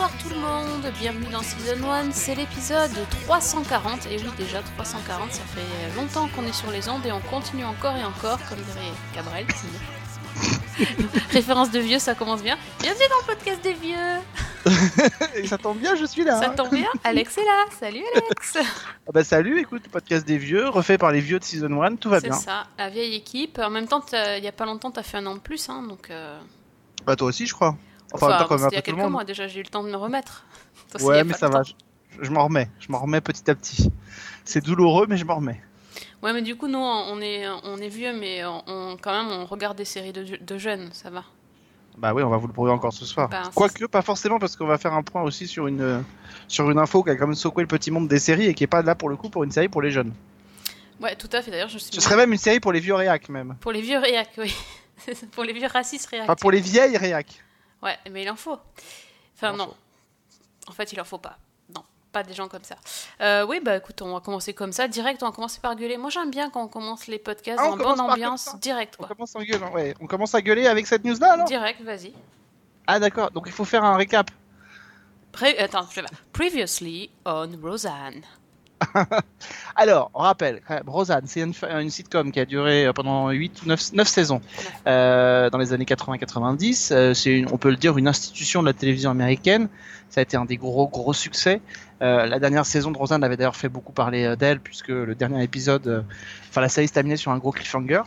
Bonsoir tout le monde, bienvenue dans Season 1, c'est l'épisode 340, et oui déjà 340, ça fait longtemps qu'on est sur les ondes et on continue encore et encore, comme dirait Cabrel. Référence de vieux, ça commence bien. Bienvenue dans le podcast des vieux Et ça tombe bien, je suis là. Ça tombe bien, Alex est là, salut Alex Ah bah salut, écoute, podcast des vieux, refait par les vieux de Season 1, tout va C'est bien. ça, la vieille équipe, en même temps, il y a pas longtemps t'as fait un an de plus, hein, donc... euh, Bah toi aussi, je crois. Enfin, Enfin, temps, il y a quelques mois déjà, j'ai eu le temps de me remettre. Toi, Ouais, mais ça va, je, je m'en remets, je m'en remets petit à petit. C'est douloureux, mais je m'en remets. Ouais, mais du coup, nous, on est, on est vieux, mais on, quand même, on regarde des séries de, de jeunes, ça va. Bah oui, on va vous le prouver encore ce soir. Bah, Quoique, pas forcément, parce qu'on va faire un point aussi sur une, sur une info qui a quand même secoué le petit monde des séries et qui est pas là pour le coup pour une série pour les jeunes. Ouais, tout à fait. D'ailleurs, je suis Ce serait même une série pour les vieux réacs, même. pour les vieux réacs, oui. pour les vieux racistes réacs. Enfin, pour les vieilles réacs. Ouais, mais il en faut. Enfin, Il en non. En fait, il en faut pas. Non, pas des gens comme ça. Euh, oui, bah écoute, on va commencer comme ça. Direct, on va commencer par gueuler. Moi, j'aime bien quand on commence les podcasts Ah, on en bonne ambiance, direct, On quoi. commence, en gueulant, ouais. on commence à gueuler avec cette news-là, alors? Direct, vas-y. Ah d'accord, donc il faut faire un récap. Pré- Attends, je vais. Previously on Roseanne. Alors, on rappelle, Roseanne, c'est une, sitcom qui a duré euh, pendant 8 ou 9, 9 saisons euh, dans les années 80-90. Euh, c'est, on peut le dire, une institution de la télévision américaine. Ça a été un des gros, gros succès. La dernière saison de Roseanne avait d'ailleurs fait beaucoup parler d'elle, puisque le dernier épisode, enfin la série se terminait sur un gros cliffhanger.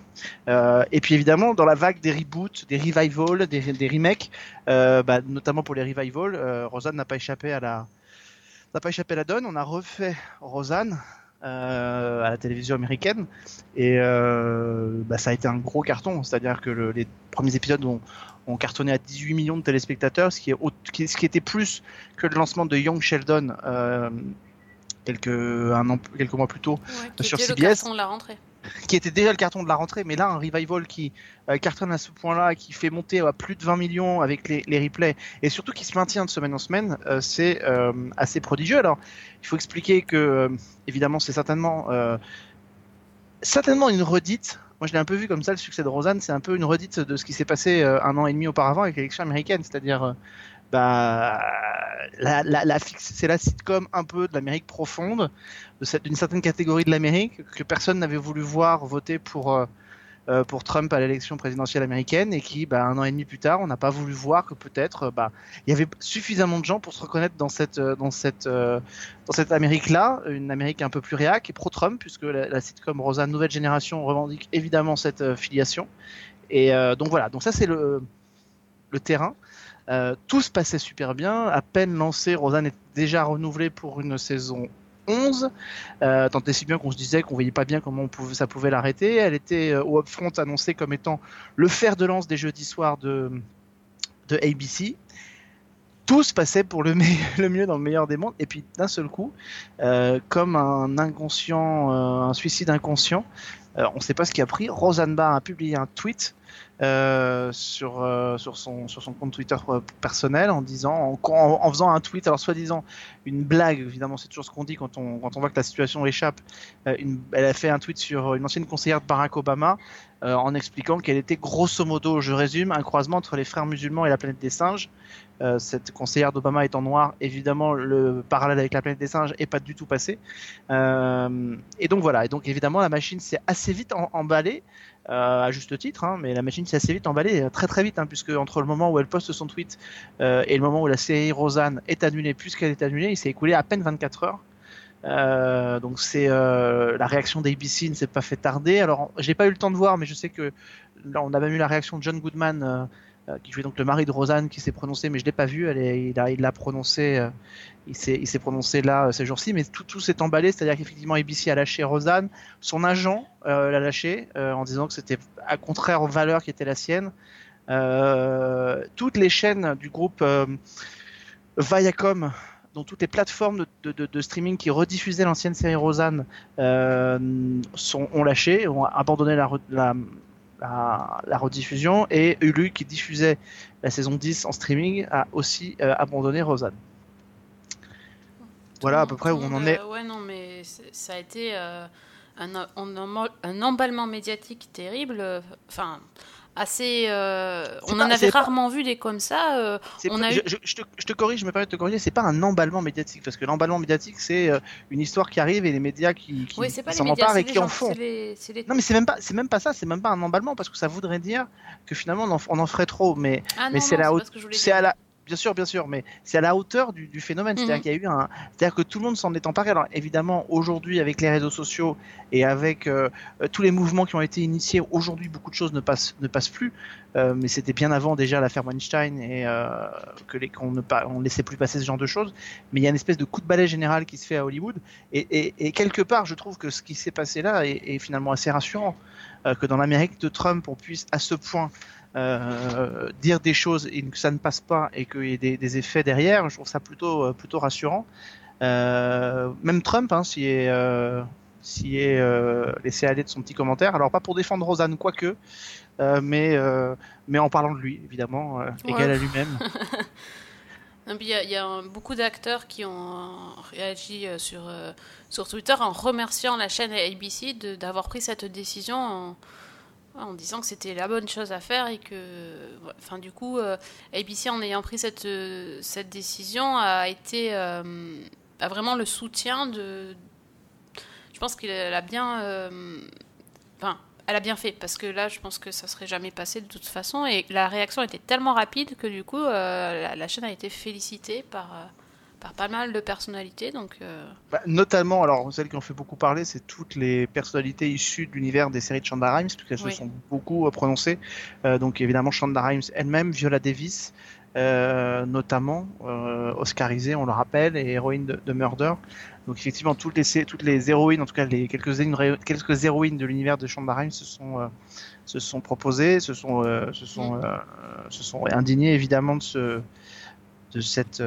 Et puis évidemment, dans la vague des reboots, des revivals, des, remakes, bah, notamment pour les revivals, Roseanne n'a pas échappé à la n'a pas échappé à la donne. On a refait Roseanne euh, à la télévision américaine et euh, bah, ça a été un gros carton. C'est-à-dire que le- les premiers épisodes ont, ont cartonné à 18 millions de téléspectateurs, ce qui, est au- qui- ce qui était plus que le lancement de Young Sheldon euh, quelques, un an, quelques mois plus tôt, Ouais, Sur était le CBS. carton de la rentrée. Qui était déjà le carton de la rentrée, mais là un revival qui euh, cartonne à ce point-là, qui fait monter à plus de 20 millions avec les, les replays, et surtout qui se maintient de semaine en semaine, euh, c'est euh, assez prodigieux. Alors, il faut expliquer que, euh, évidemment, c'est certainement, euh, certainement une redite. Moi, je l'ai un peu vu comme ça, le succès de Roseanne, c'est un peu une redite de ce qui s'est passé euh, un an et demi auparavant avec l'élection américaine, c'est-à-dire, euh, bah, la, la, la c'est la sitcom un peu de l'Amérique profonde, d'une certaine catégorie de l'Amérique que personne n'avait voulu voir voter pour euh, euh, pour Trump à l'élection présidentielle américaine et qui, bah, un an et demi plus tard, on n'a pas voulu voir que peut-être, euh, bah, il y avait suffisamment de gens pour se reconnaître dans cette dans cette cette Amérique-là, une Amérique un peu plus réac et pro-Trump, puisque la, sitcom Rosa Nouvelle Génération revendique évidemment cette filiation. Et donc voilà, donc ça c'est le le terrain. Euh, tout se passait super bien. À peine lancé, Rosanne est déjà renouvelée pour une saison 11. Euh, tant et si bien qu'on se disait qu'on voyait pas bien comment ça pouvait l'arrêter. Elle était euh, au upfront annoncée comme étant le fer de lance des jeudis soirs de, de ABC. Tout se passait pour le, mieux dans le meilleur des mondes. Et puis d'un seul coup, comme un inconscient, un suicide inconscient, on ne sait pas ce qui a pris. Roseanne Barr a publié un tweet euh, sur, euh, sur, son, compte Twitter euh, personnel en disant, en, faisant un tweet, alors soi-disant une blague, évidemment c'est toujours ce qu'on dit quand on, quand on voit que la situation échappe, elle a fait un tweet sur une ancienne conseillère de Barack Obama en expliquant qu'elle était grosso modo, je résume, un croisement entre les frères musulmans et la planète des singes. Cette conseillère d'Obama étant noire, évidemment le parallèle avec la planète des singes est pas du tout passé. Et donc voilà, et donc évidemment la machine s'est assez vite emballée à juste titre, hein, mais la machine s'est assez vite emballée, euh, très très vite, hein, puisque entre le moment où elle poste son tweet euh, et le moment où la série Rosanne est annulée, puisqu'elle est annulée, il s'est écoulé à peine 24 heures. Euh, donc c'est euh, la réaction d'ABC ne s'est pas fait tarder. Alors j'ai pas eu le temps de voir, mais je sais que là on a même eu la réaction de John Goodman, euh, euh, qui jouait donc le mari de Rosanne, qui s'est prononcé, mais je l'ai pas vu. Il l'a prononcé, euh, il s'est, prononcé là euh, ces jours-ci, mais tout, s'est emballé, c'est-à-dire qu'effectivement ABC a lâché Rosanne, son agent euh, l'a lâché euh, en disant que c'était à contraire aux valeurs qui étaient la sienne. Euh, toutes les chaînes du groupe euh, Viacom dont toutes les plateformes de, streaming qui rediffusaient l'ancienne série Rosanne euh, ont lâché, ont abandonné la, la, rediffusion, et Hulu, qui diffusait la saison 10 en streaming, a aussi euh, abandonné Rosanne. Voilà à peu près où on en est. euh, ouais, non, mais ça a été euh, un, un, emballement médiatique terrible. Enfin, assez. euh, on pas- en avait pas- rarement vu des comme ça. euh, C'est On pas- a je, eu- je- je te, je te corrige, je me permets de te corriger, c'est pas un emballement médiatique, parce que l'emballement médiatique, c'est euh, une histoire qui arrive et les médias qui, qui, oui, s'en emparent et qui en font. les- les- Non, mais c'est même pas, c'est même pas ça, c'est même pas un emballement, parce que ça voudrait dire que finalement on en, on en ferait trop, mais Ah mais c'est la haute- c'est à la, bien sûr, bien sûr, mais c'est à la hauteur du, du phénomène, c'est-à-dire Mhm. qu'il y a eu un, c'est-à-dire que tout le monde s'en est emparé. Alors évidemment, aujourd'hui, avec les réseaux sociaux et avec euh, euh, tous les mouvements qui ont été initiés, aujourd'hui, beaucoup de choses ne passent, ne passent plus. Euh, mais c'était bien avant déjà l'affaire Weinstein et euh, que les qu'on ne pas on laissait plus passer ce genre de choses. Mais il y a une espèce de coup de balai général qui se fait à Hollywood et, et, et quelque part, je trouve que ce qui s'est passé là est, est finalement assez rassurant que dans l'Amérique de Trump, on puisse à ce point euh, dire des choses et que ça ne passe pas et qu'il y ait des, des effets derrière. Je trouve ça plutôt euh, plutôt rassurant. Euh, même Trump, hein, s'y est euh, s'y est laissé aller de son petit commentaire. Alors pas pour défendre Rosanne, quoique, mais mais en parlant de lui, évidemment, Ouais. égal à lui-même. Il y a, y beaucoup d'acteurs qui ont réagi sur, sur Twitter en remerciant la chaîne ABC d'avoir pris cette décision en, en disant que c'était la bonne chose à faire et que, enfin, du coup, euh, ABC en ayant pris cette, euh, décision a été euh, a vraiment le soutien de. Je pense qu'elle a bien, enfin, elle a bien fait parce que là, je pense que ça serait jamais passé de toute façon et la réaction était tellement rapide que du coup, la, chaîne a été félicitée par par pas mal de personnalités. Donc, euh, Bah, notamment, alors celles qui ont fait beaucoup parler, c'est toutes les personnalités issues de l'univers des séries de Shonda Rhimes, puisqu'elles Oui. se sont beaucoup euh, prononcées. Euh, donc évidemment Shonda Rhimes elle-même, Viola Davis, euh, notamment oscarisée, on le rappelle, et héroïne de, de Murder. Donc effectivement, toutes les toutes les héroïnes, en tout cas les quelques héroïnes, quelques héroïnes de l'univers de Shonda Rhimes se sont euh, se sont proposées, se sont euh, se sont euh, se sont indignées évidemment de ce de cette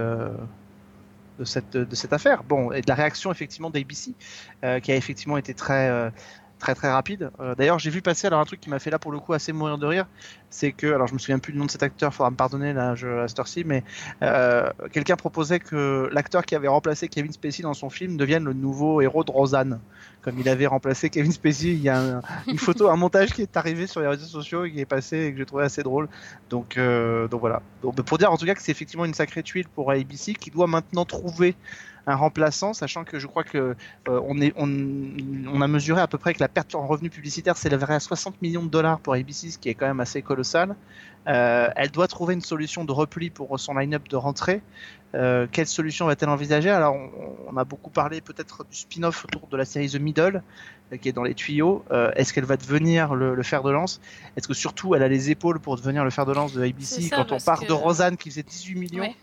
de cette de cette affaire. Bon, et de la réaction effectivement d'ABC euh, qui a effectivement été très euh, très très rapide. Euh, D'ailleurs, j'ai vu passer alors un truc qui m'a fait là pour le coup assez mourir de rire, c'est que alors je me souviens plus du nom de cet acteur, faudra me pardonner là je, à cette heure-ci, mais euh, quelqu'un proposait que l'acteur qui avait remplacé Kevin Spacey dans son film devienne le nouveau héros de Rosanne, comme il avait remplacé Kevin Spacey. Il y a un- une photo, un montage qui est arrivé sur les réseaux sociaux et qui est passé et que j'ai trouvé assez drôle. Donc euh, donc voilà. Pour dire en tout cas que c'est effectivement une sacrée tuile pour ABC qui doit maintenant trouver un remplaçant, sachant que je crois que euh, on, est, on, on a mesuré à peu près que la perte en revenus publicitaires s'élèverait à 60 millions de dollars pour ABC, ce qui est quand même assez colossal. Euh, elle doit trouver une solution de repli pour son line-up de rentrée. Euh, quelle solution va-t-elle envisager? Alors, on, on a beaucoup parlé peut-être du spin-off autour de la série The Middle, euh, qui est dans les tuyaux. Euh, Est-ce qu'elle va devenir le, le fer de lance? Est-ce que surtout elle a les épaules pour devenir le fer de lance de ABC ça, quand on part que- de Rosanne qui faisait 18 millions? Ouais.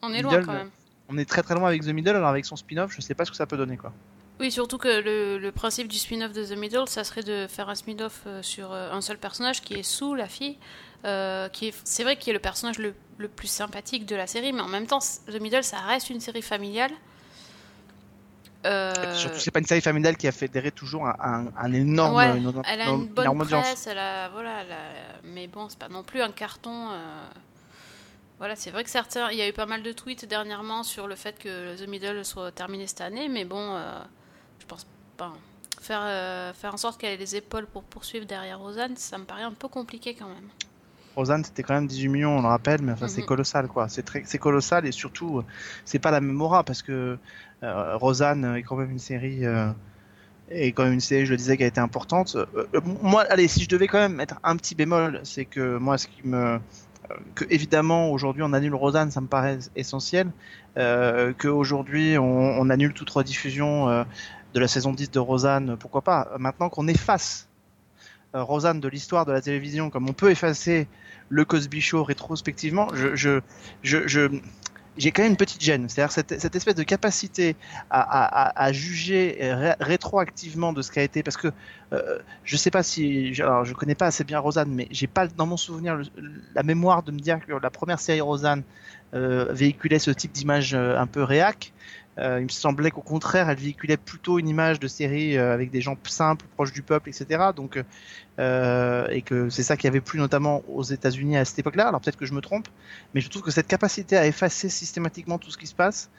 on est loin Middle, quand même. On est très très loin avec The Middle, alors avec son spin-off, je sais pas ce que ça peut donner quoi. Oui, surtout que le, le principe du spin-off de The Middle, ça serait de faire un spin-off euh, sur euh, un seul personnage qui est Sue, la fille, euh, qui est, c'est vrai qu'il est le personnage le, le plus sympathique de la série, mais en même temps, The Middle, ça reste une série familiale. Euh, Surtout, c'est pas une série familiale qui a fédéré toujours un, un, un énorme, ouais, une, elle a une bonne presse, elle a, voilà, elle a- mais bon, c'est pas non plus un carton. euh, Voilà, c'est vrai que certains, il y a eu pas mal de tweets dernièrement sur le fait que The Middle soit terminé cette année, mais bon, euh, je pense pas. Faire, euh, faire en sorte qu'elle ait les épaules pour poursuivre derrière Rosanne, ça me paraît un peu compliqué quand même. Rosanne, c'était quand même 18 millions, on le rappelle, mais enfin, c'est Mhm. colossal, quoi. C'est très, c'est colossal et surtout, c'est pas la même aura parce que euh, Rosanne est quand même une série, euh, est quand même une série, je le disais, qui a été importante. Euh, moi, allez, si je devais quand même mettre un petit bémol, c'est que moi, ce qui me, que évidemment aujourd'hui on annule Rosanne, ça me paraît essentiel. Euh, que aujourd'hui on, annule toute rediffusion euh, de la saison 10 de Rosanne, pourquoi pas. Maintenant qu'on efface euh, Rosanne de l'histoire de la télévision, comme on peut effacer le Cosby Show rétrospectivement, je, je, je- j'ai quand même une petite gêne. C'est-à-dire cette, espèce de capacité à, juger ré- rétroactivement de ce qui a été, parce que euh, je sais pas si, alors je connais pas assez bien Rosanne, mais j'ai pas dans mon souvenir la mémoire de me dire que la première série Rosanne euh, véhiculait ce type d'image euh, un peu réac. Euh, il me semblait qu'au contraire, elle véhiculait plutôt une image de série euh, avec des gens simples, proches du peuple, etc. Donc, euh, et que c'est ça qui avait plu notamment aux États-Unis à cette époque-là. Alors peut-être que je me trompe, mais je trouve que cette capacité à effacer systématiquement tout ce qui se passe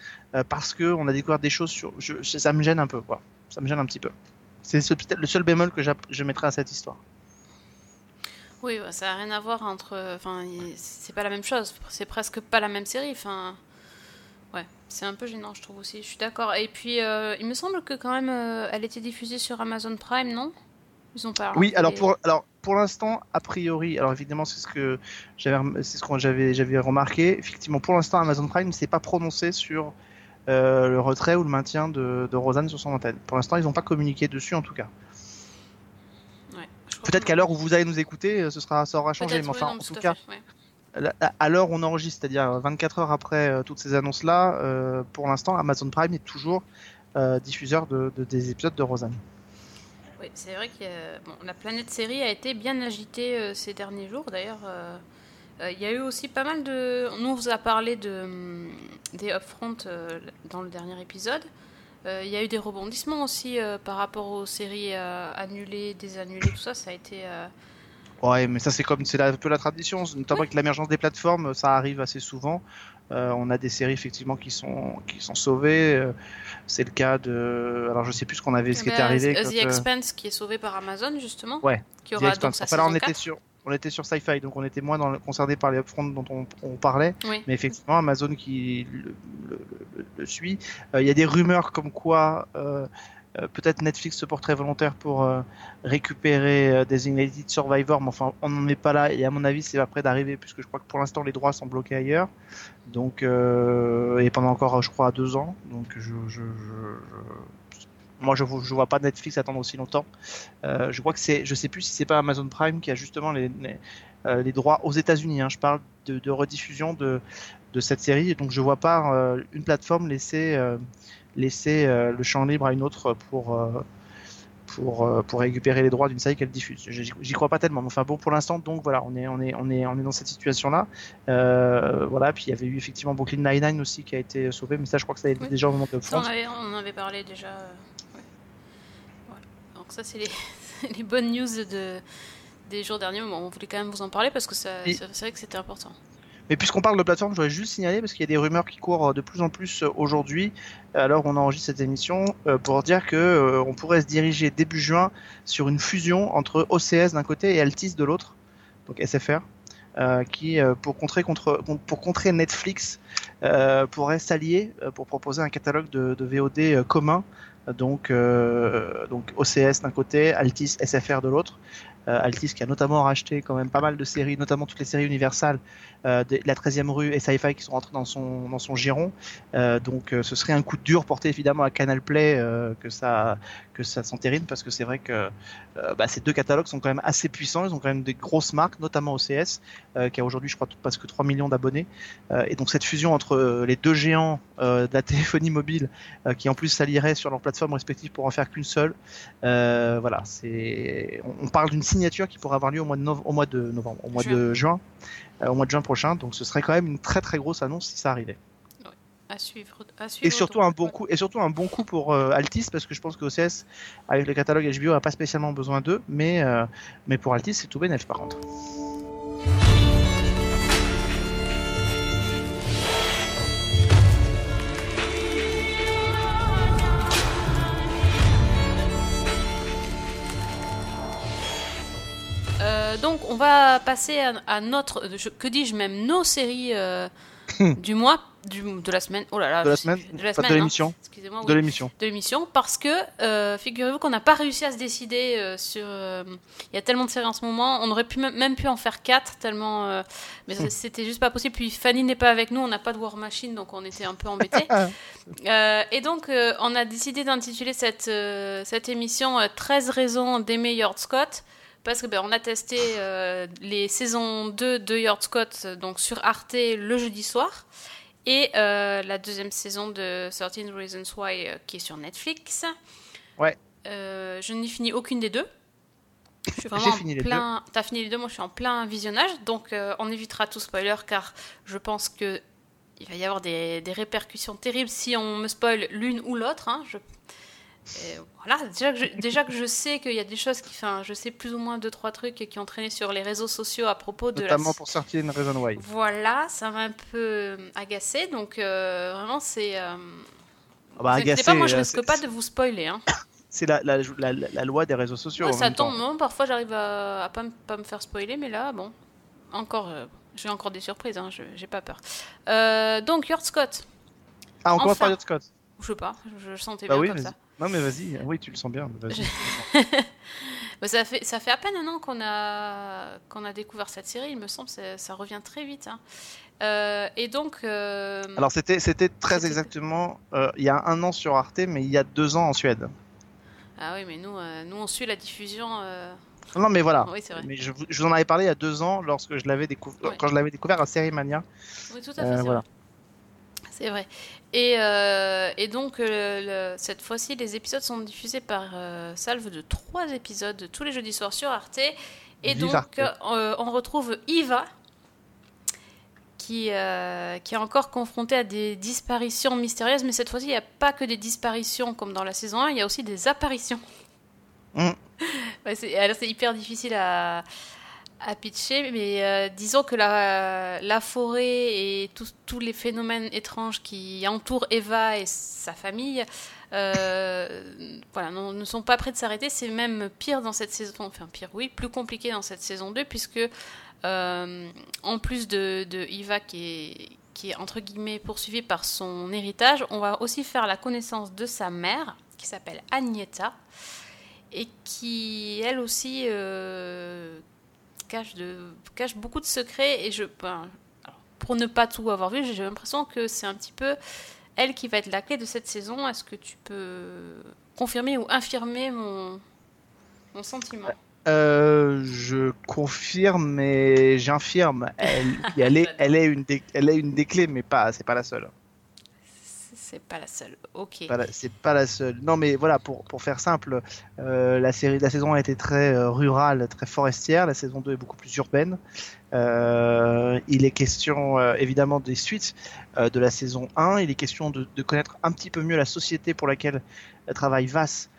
parce que on a découvert des choses sur, ça me gêne un peu, quoi. Ça me gêne un petit peu. C'est ce- peut-être le seul bémol que je mettrais à cette histoire. Oui, bah, ça n'a rien à voir entre. Enfin, c'est pas la même chose. C'est presque pas la même série. Enfin, ouais, c'est un peu gênant, je trouve aussi. Je suis d'accord. Et puis, euh, il me semble que quand même, euh, elle était diffusée sur Amazon Prime, non? Ils ont pas. Oui, alors pour alors pour l'instant, a priori, alors évidemment c'est ce que j'avais c'est ce que j'avais j'avais remarqué. Effectivement, pour l'instant, Amazon Prime ne s'est pas prononcé sur euh, le retrait ou le maintien de, de Rosanne sur son antenne. Pour l'instant, ils n'ont pas communiqué dessus en tout cas. Ouais, Peut-être qu'à l'heure où vous allez nous écouter, ce sera ça aura changé, mais oui, enfin non, en tout cas, fait, ouais. À- l'heure on enregistre, c'est-à-dire 24 heures après euh, toutes ces annonces-là, euh, pour l'instant, Amazon Prime est toujours euh, diffuseur de, de- des épisodes de Rosanne. Oui, c'est vrai que la planète série a été bien agitée ces derniers jours. D'ailleurs, il y a eu aussi pas mal de. On vous a parlé de, hum, des upfront dans le dernier épisode. Il y a eu des rebondissements aussi par rapport aux séries annulées, désannulées, tout ça. Ça a été. Euh, Ouais, mais ça c'est comme c'est un peu la tradition, notamment avec l'émergence des plateformes, ça arrive assez souvent. Euh, on a des séries effectivement qui sont qui sont sauvées. euh, c'est le cas de, alors je sais plus ce qu'on avait, ce qui eh était ben, arrivé. The quand, euh, Expanse qui est sauvé par Amazon, justement. Ouais, Qui The aura donc Expanse. sa Enfin, là, on était 4. sur on était sur Sci-Fi, donc on était moins dans le- concerné par les upfront dont on, on parlait. Oui. Mais effectivement, Amazon qui le, le- le- le suit. Euh, Il y a des rumeurs comme quoi euh, peut-être Netflix se porterait volontaire pour euh, récupérer euh, Designated Survivor, mais enfin, on n'en est pas là. Et à mon avis, c'est pas près d'arriver, puisque je crois que pour l'instant, les droits sont bloqués ailleurs. Donc, euh, et pendant encore, je crois, deux ans. Donc, je, je, je- moi, je, je vois pas Netflix attendre aussi longtemps. Euh, je crois que c'est, je sais plus si c'est pas Amazon Prime qui a justement les, les, les droits aux États-Unis. Hein. Je parle de, de rediffusion de, de cette série. Donc, je vois pas une plateforme laisser, laisser euh, le champ libre à une autre pour, euh, pour, euh, pour récupérer les droits d'une série qu'elle diffuse. J'y crois pas tellement. Mais enfin, bon, pour l'instant, donc voilà, on est, on est, on est, on est dans cette situation-là. Euh, voilà. Puis il y avait eu effectivement Brooklyn Nine-Nine aussi qui a été sauvé, mais ça, je crois que ça a été Oui. déjà au moment de Ça, on, France. avait, on en avait parlé déjà. ouais. Voilà. Donc ça, c'est les, les bonnes news de, des jours derniers. Bon, on voulait quand même vous en parler parce que ça- Et- c'est c'est vrai que c'était important. Mais puisqu'on parle de plateforme, je voudrais juste signaler, parce qu'il y a des rumeurs qui courent euh, de plus en plus euh, aujourd'hui, alors on enregistre cette émission, euh, pour dire que on pourrait se diriger début juin sur une fusion entre OCS d'un côté et Altis de l'autre, donc SFR, qui, pour contrer, contre, pour contrer Netflix, pourrait s'allier pour proposer un catalogue de, VOD commun, donc, donc OCS d'un côté, Altis SFR de l'autre. Euh, Altis qui a notamment racheté quand même pas mal de séries, notamment toutes les séries universales euh, de la 13e rue et Sci-Fi qui sont rentrés dans son giron. Euh, donc euh, ce serait un coup dur porté évidemment à Canal Play que ça que ça s'entérine parce que c'est vrai que euh, bah, ces deux catalogues sont quand même assez puissants, ils ont quand même des grosses marques, notamment OCS euh, qui a aujourd'hui je crois presque 3 millions d'abonnés. Euh, et donc cette fusion entre les deux géants de la téléphonie mobile qui en plus s'allieraient sur leurs plateformes respectives pour en faire qu'une seule. Voilà, c'est on, on parle d'une signature qui pourrait avoir lieu au mois de, nov- au mois de novembre, au mois Juin. de juin, au mois de juin prochain. Donc ce serait quand même une très très grosse annonce si ça arrivait. À suivre. À suivre Et surtout donc, un bon ouais. coup, et surtout un bon coup pour euh, Altis parce que je pense que OCS avec le catalogue HBO a pas spécialement besoin d'eux, mais euh, mais pour Altis c'est tout bénef par contre. Euh, donc, on va passer à, à notre, je- que dis-je même, nos séries du mois, du, de la semaine. Oh là là, De la semaine, plus. de la hein. l'émission. Excusez-moi. oui. De l'émission. de l'émission parce que euh, figurez-vous qu'on n'a pas réussi à se décider euh, sur. euh, Il y a tellement de séries en ce moment, on aurait pu même- pu en faire quatre tellement, mais Hmm. c'était juste pas possible. Puis Fanny n'est pas avec nous, on n'a pas de War Machine, donc on était un peu embêtés. Euh, et donc on a décidé d'intituler cette cette émission euh, 13 raisons d'aimer Yard Scott. Parce que ben, on a testé euh, les saisons 2 de Yard Scott donc sur Arte le jeudi soir et euh, la deuxième saison de 13 Reasons Why euh, qui est sur Netflix. Ouais. Je n'ai fini aucune des deux. Je suis vraiment en fini les plein... T'as fini les deux, moi je suis en plein visionnage, donc on évitera tout spoiler car je pense que il va y avoir des, des répercussions terribles si on me spoil l'une ou l'autre. hein. Je... et voilà, déjà que, je, déjà que je sais qu'il y a des choses qui, enfin, je sais plus ou moins deux trois trucs qui ont traîné sur les réseaux sociaux à propos de Notamment la. pour Certain Reason Why. Voilà, ça m'a un peu agacé, donc euh, vraiment c'est. Euh... Ah bah, agacé, pas, moi je euh, risque pas de vous spoiler. Hein. C'est la, la, la, la- la loi des réseaux sociaux. Ouais, en ça même temps. tombe, moi, parfois j'arrive à, à pas, me- pas me faire spoiler, mais là, bon, encore, euh, j'ai encore des surprises, hein, j'ai pas peur. Euh, donc, Yord Scott, Ah, on commence Enfin. par Yacht Scott. je sais pas, je, je sentais Bah bien oui, comme ça. Non, mais vas-y. Oui, tu le sens bien. Vas-y. Ça, fait, ça fait à peine un an qu'on a, qu'on a découvert cette série, il me semble, ça, ça revient très vite. hein. Euh, et donc, euh, Alors, c'était c'était très C'était- exactement euh, il y a un an sur Arte, mais il y a deux ans en Suède. ah oui, mais nous, euh, nous on suit la diffusion. euh, Non, mais voilà. Oui, c'est vrai. Mais je, vous- je vous en avais parlé il y a deux ans lorsque je l'avais découvert, Ouais. quand je l'avais découvert à Série Mania. Oui, tout à fait, Euh, c'est voilà. vrai. C'est vrai. Et, euh, et donc, euh, le- cette fois-ci, les épisodes sont diffusés par euh, salve de trois épisodes tous les jeudis soirs sur Arte. Et Vive donc, Arte. euh, on retrouve Eva, qui, qui est encore confrontée à des disparitions mystérieuses. Mais cette fois-ci, il n'y a pas que des disparitions comme dans la saison 1, il y a aussi des apparitions. Mm. Ouais, alors, c'est hyper difficile à, pitcher, mais euh, disons que la, forêt et tous- les phénomènes étranges qui entourent Eva et sa famille euh, voilà, ne sont pas prêts de s'arrêter. C'est même pire dans cette saison, enfin pire, oui, plus compliqué dans cette saison 2, puisque euh, en plus de, de Eva qui est, qui est entre guillemets poursuivie par son héritage, on va aussi faire la connaissance de sa mère, qui s'appelle Agneta, et qui elle aussi cache, de, cache beaucoup de secrets. Et je, ben, pour ne pas tout avoir vu, j'ai l'impression que c'est un petit peu elle qui va être la clé de cette saison. Est-ce que tu peux confirmer ou infirmer mon, mon sentiment? Euh, je confirme, mais j'infirme. Elle, elle est, elle est une des, elle est une des clés, mais pas, c'est pas la seule. C'est pas la seule. Ok. C'est pas la seule. Non, mais voilà, pour, pour faire simple, euh, la série, la saison a été très euh, rurale, très forestière. La saison 2 est beaucoup plus urbaine. Euh, il est question évidemment des suites de la saison 1. Il est question de, connaître un petit peu mieux la société pour laquelle travaille Vass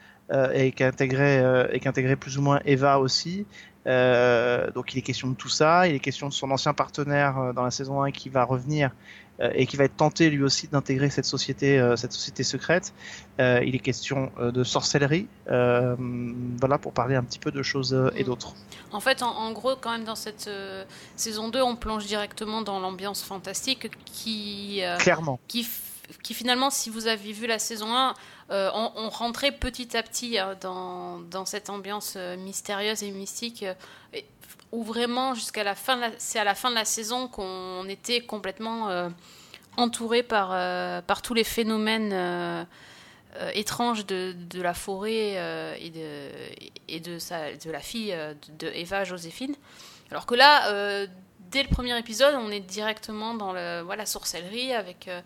et qu'intégrer euh, et qu'intégrer plus ou moins Eva aussi. Euh, donc il est question de tout ça. Il est question de son ancien partenaire euh, dans la saison 1 qui va revenir euh, et qui va être tenté lui aussi d'intégrer cette société, cette société secrète. Il est question de sorcellerie, voilà pour parler un petit peu de choses et d'autres. En fait, en, en gros, quand même, dans cette saison 2, on plonge directement dans l'ambiance fantastique qui, Clairement. qui, qui finalement, si vous avez vu la saison 1, euh, on, rentrait petit à petit euh, dans, cette ambiance euh, mystérieuse et mystique, où vraiment, jusqu'à la fin, c'est à la fin de la saison qu'on était complètement entouré par, tous les phénomènes étranges de, la forêt et, de, de, la fille de, Eva, Joséphine. Alors que là, dès le premier épisode, on est directement dans le, voilà, la sorcellerie avec, euh,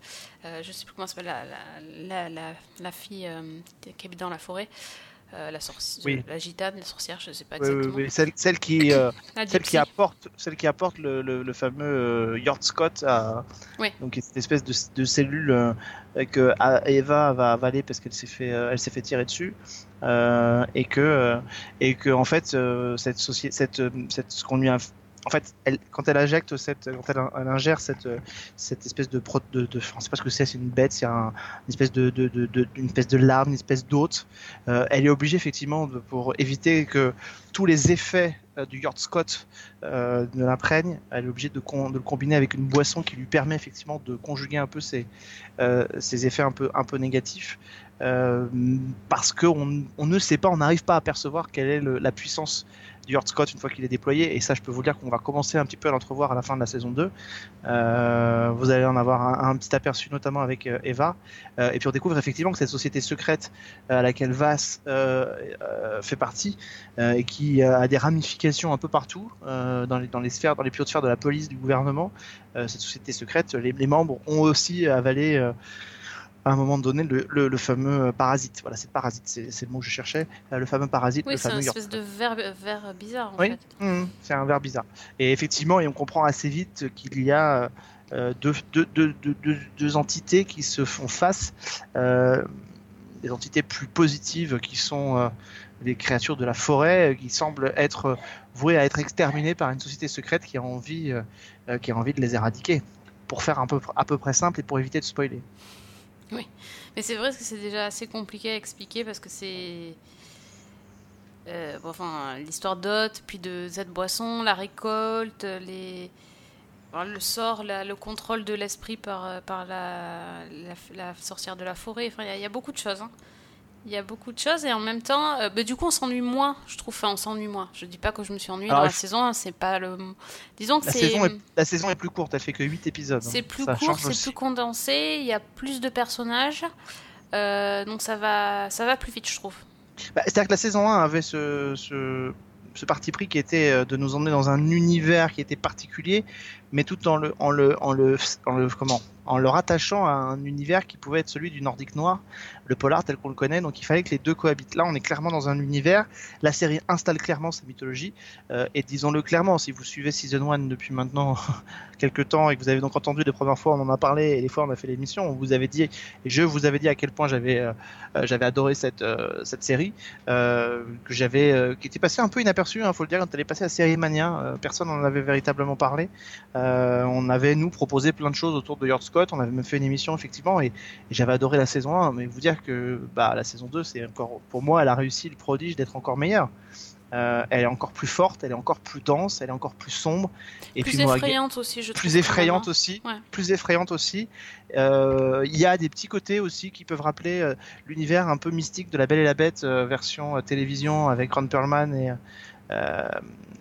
euh, je sais plus comment s'appelle la, la, la, fille euh, qui habite dans la forêt, euh, la, sorci- Oui. la gitane, la sorcière, je sais pas Oui, oui, exactement. oui. Celle, celle qui, euh, celle qui apporte, celle qui apporte le, le, le fameux Yord Scott à, Oui. donc cette espèce de, de cellule que Eva va avaler parce qu'elle s'est fait, elle s'est fait tirer dessus, euh, et que, euh, et que en fait euh, cette cette, cette, ce qu'on lui a, en fait, quand elle injecte quand elle, ingère cette, euh, espèce de, pro, de, de c'est pas ce que c'est, c'est une bête, c'est un, une espèce de, de, une espèce larme, une espèce d'hôte. Euh, elle est obligée effectivement pour éviter que tous les effets euh, du Yord Scott ne l'imprègnent. Elle est obligée de, le combiner avec une boisson qui lui permet effectivement de conjuguer un peu euh, ces effets un peu, négatifs. Parce qu'on on ne sait pas, on n'arrive pas à percevoir quelle est la puissance du Yord Scott une fois qu'il est déployé. Et ça, je peux vous dire qu'on va commencer un petit peu à l'entrevoir à la fin de la saison 2. Euh, vous allez en avoir un, petit aperçu, notamment avec euh, Eva. Euh, et puis on découvre effectivement que cette société secrète à laquelle Vass fait partie et qui a des ramifications un peu partout dans, les, dans les sphères, dans les plus sphères de la police, du gouvernement. Cette société secrète, les, membres ont aussi avalé à un moment donné le, le, le fameux euh, parasite. Voilà, c'est parasite, c'est le mot que je cherchais. Euh, le fameux parasite, Oui, c'est York. espèce de verre, verre bizarre en Oui. fait. Mmh, c'est un verbe bizarre. Et effectivement, et on comprend assez vite qu'il y a, euh, deux, deux, deux, deux, deux entités qui se font face, euh, des entités plus positives qui sont euh, les créatures de la forêt, qui semblent être vouées à être exterminées par une société secrète qui a envie, qui a envie de les éradiquer. Pour faire un peu, à peu près simple et pour éviter de spoiler. Mais c'est vrai que c'est déjà assez compliqué à expliquer parce que c'est. euh, enfin, l'histoire d'Hôte, puis de Z Boisson, la récolte, les. le sort, la- le contrôle de l'esprit par, euh, par la, la, la sorcière de la forêt. Enfin, il y a- il y, a beaucoup de choses. hein. Il y a beaucoup de choses et en même temps, euh, bah, du coup, on s'ennuie moins, je trouve. Enfin, on s'ennuie moins. Je dis pas que je me suis ennuyée Alors, dans la saison 1, c'est pas le. Disons que La c'est. saison, est, la saison est plus courte, elle fait que 8 épisodes. C'est plus Ça court, c'est plus condensé, il y a plus de personnages. Euh, donc ça va, ça va plus vite, je trouve. Bah, C'est-à-dire que la saison 1 avait ce, ce, ce parti pris qui était euh, de nous emmener dans un univers qui était particulier, mais tout en le, en le, en le, en le, comment, en le rattachant à un univers qui pouvait être celui du Nordique noir, le polar tel qu'on le connaît. Donc il fallait que les deux cohabitent. Là, on est clairement dans un univers. La série installe clairement sa mythologie. Euh, et disons-le clairement, si vous suivez Season 1 depuis maintenant quelques temps et que vous avez donc entendu les premières fois, on en a parlé et les fois on a fait l'émission, on vous avait dit et je vous avais dit à quel point j'avais euh, euh, adoré cette cette série que j'avais qui était passée un peu inaperçue, il faut le dire, quand elle est passée à Série Mania, personne n'en avait véritablement parlé. On avait nous proposé plein de choses autour de Yard Scott, on avait même fait une émission effectivement et, et j'avais adoré la saison 1, mais vous dire que bah la saison 2 c'est encore pour moi elle a réussi le prodige d'être encore meilleure. Euh, elle est encore plus forte, elle est encore plus dense, elle est encore plus sombre et plus puis moi, effrayante aussi, je trouve. plus effrayante vraiment. aussi, Ouais. plus effrayante aussi. Euh, Il y a des petits côtés aussi qui peuvent rappeler euh, l'univers un peu mystique de La Belle et la Bête version télévision avec Ron Perlman et,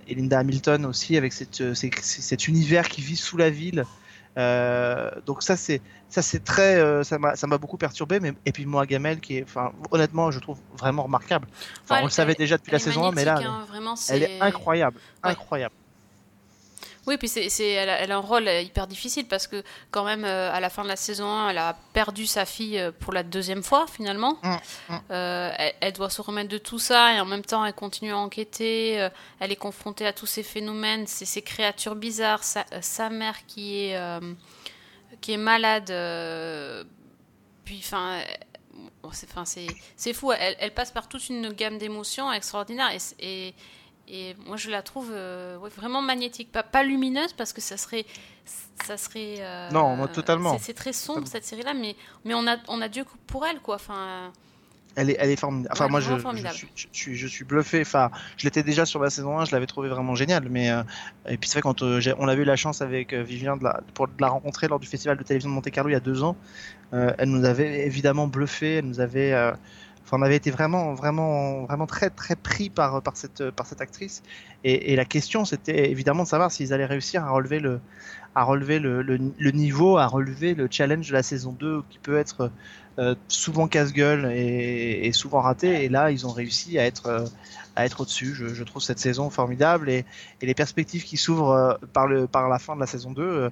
et Linda Hamilton aussi avec cette, cet univers qui vit sous la ville. Euh, donc ça c'est ça c'est très euh, ça m'a ça m'a beaucoup perturbé mais et puis moi Gamel qui est enfin honnêtement je trouve vraiment remarquable. Enfin Ouais, on le savait déjà depuis la saison 1 mais là hein, vraiment, elle est incroyable Ouais. incroyable. Oui, puis c'est, c'est- elle, a, elle a un rôle euh, hyper difficile parce que quand même euh, à la fin de la saison 1, elle a perdu sa fille euh, pour la deuxième fois finalement. Mm, mm. Euh, elle, elle doit se remettre de tout ça et en même temps elle continue à enquêter. euh, elle est confrontée à tous ces phénomènes, ces, ces créatures bizarres, sa, sa mère qui est qui est malade. puis enfin. c'est, enfin, c'est, c'est fou, elle, elle passe par toute une gamme d'émotions extraordinaires et, et, et moi je la trouve euh, ouais, vraiment magnétique, pas, pas lumineuse parce que ça serait, ça serait. euh, Non, moi, totalement. C'est, très sombre Totalement. cette série-là, mais mais on a on a Dieu pour elle quoi. Enfin, Elle est, elle est formidable. Enfin, Ouais, moi, je, je, suis, je, suis, je suis bluffé. Enfin, je l'étais déjà sur la saison 1, je l'avais trouvé vraiment génial. Mais euh, et puis c'est vrai quand euh, on avait eu la chance avec euh, Vivien de la, pour de la rencontrer lors du festival de télévision de Monte Carlo il y a deux ans, elle nous avait évidemment bluffé. Elle nous avait, on avait été vraiment, vraiment, vraiment très, très pris par par cette par cette actrice. Et, la question, c'était évidemment de savoir s'ils allaient réussir à relever le à relever le, niveau, à relever le challenge de la saison 2 qui peut être euh, souvent casse-gueule et, souvent raté. Et là, ils ont réussi à être, à être au-dessus. Je, trouve cette saison formidable et, les perspectives qui s'ouvrent euh, par, le, par la fin de la saison 2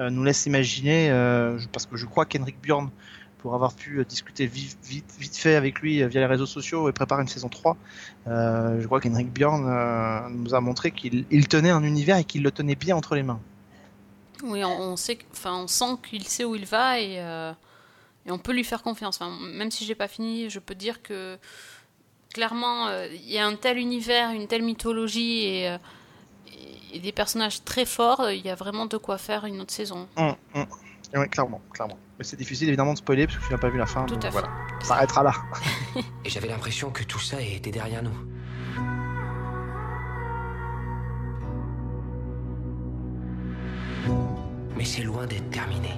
euh, nous laissent imaginer, parce que je crois qu'Henrik Bjorn, pour avoir pu euh, discuter vite, vite, vite fait avec lui euh, via les réseaux sociaux et préparer une saison 3, euh, je crois qu'Henrik Bjorn nous a montré qu'il il tenait un univers et qu'il le tenait bien entre les mains. oui, on, on sait, que- enfin, on sent qu'il sait où il va et, euh, et on peut lui faire confiance. Enfin, même si j'ai pas fini, je peux dire que clairement, euh, il y a un tel univers, une telle mythologie et, euh, des personnages très forts. Il y a vraiment de quoi faire une autre saison. Hum, hum. Oui, clairement, clairement. Mais c'est difficile évidemment de spoiler parce que tu n'as pas vu la fin. Tout donc à fait. voilà, ça arrêtera là. Et j'avais l'impression que tout ça était derrière nous. Mais c'est loin d'être terminé.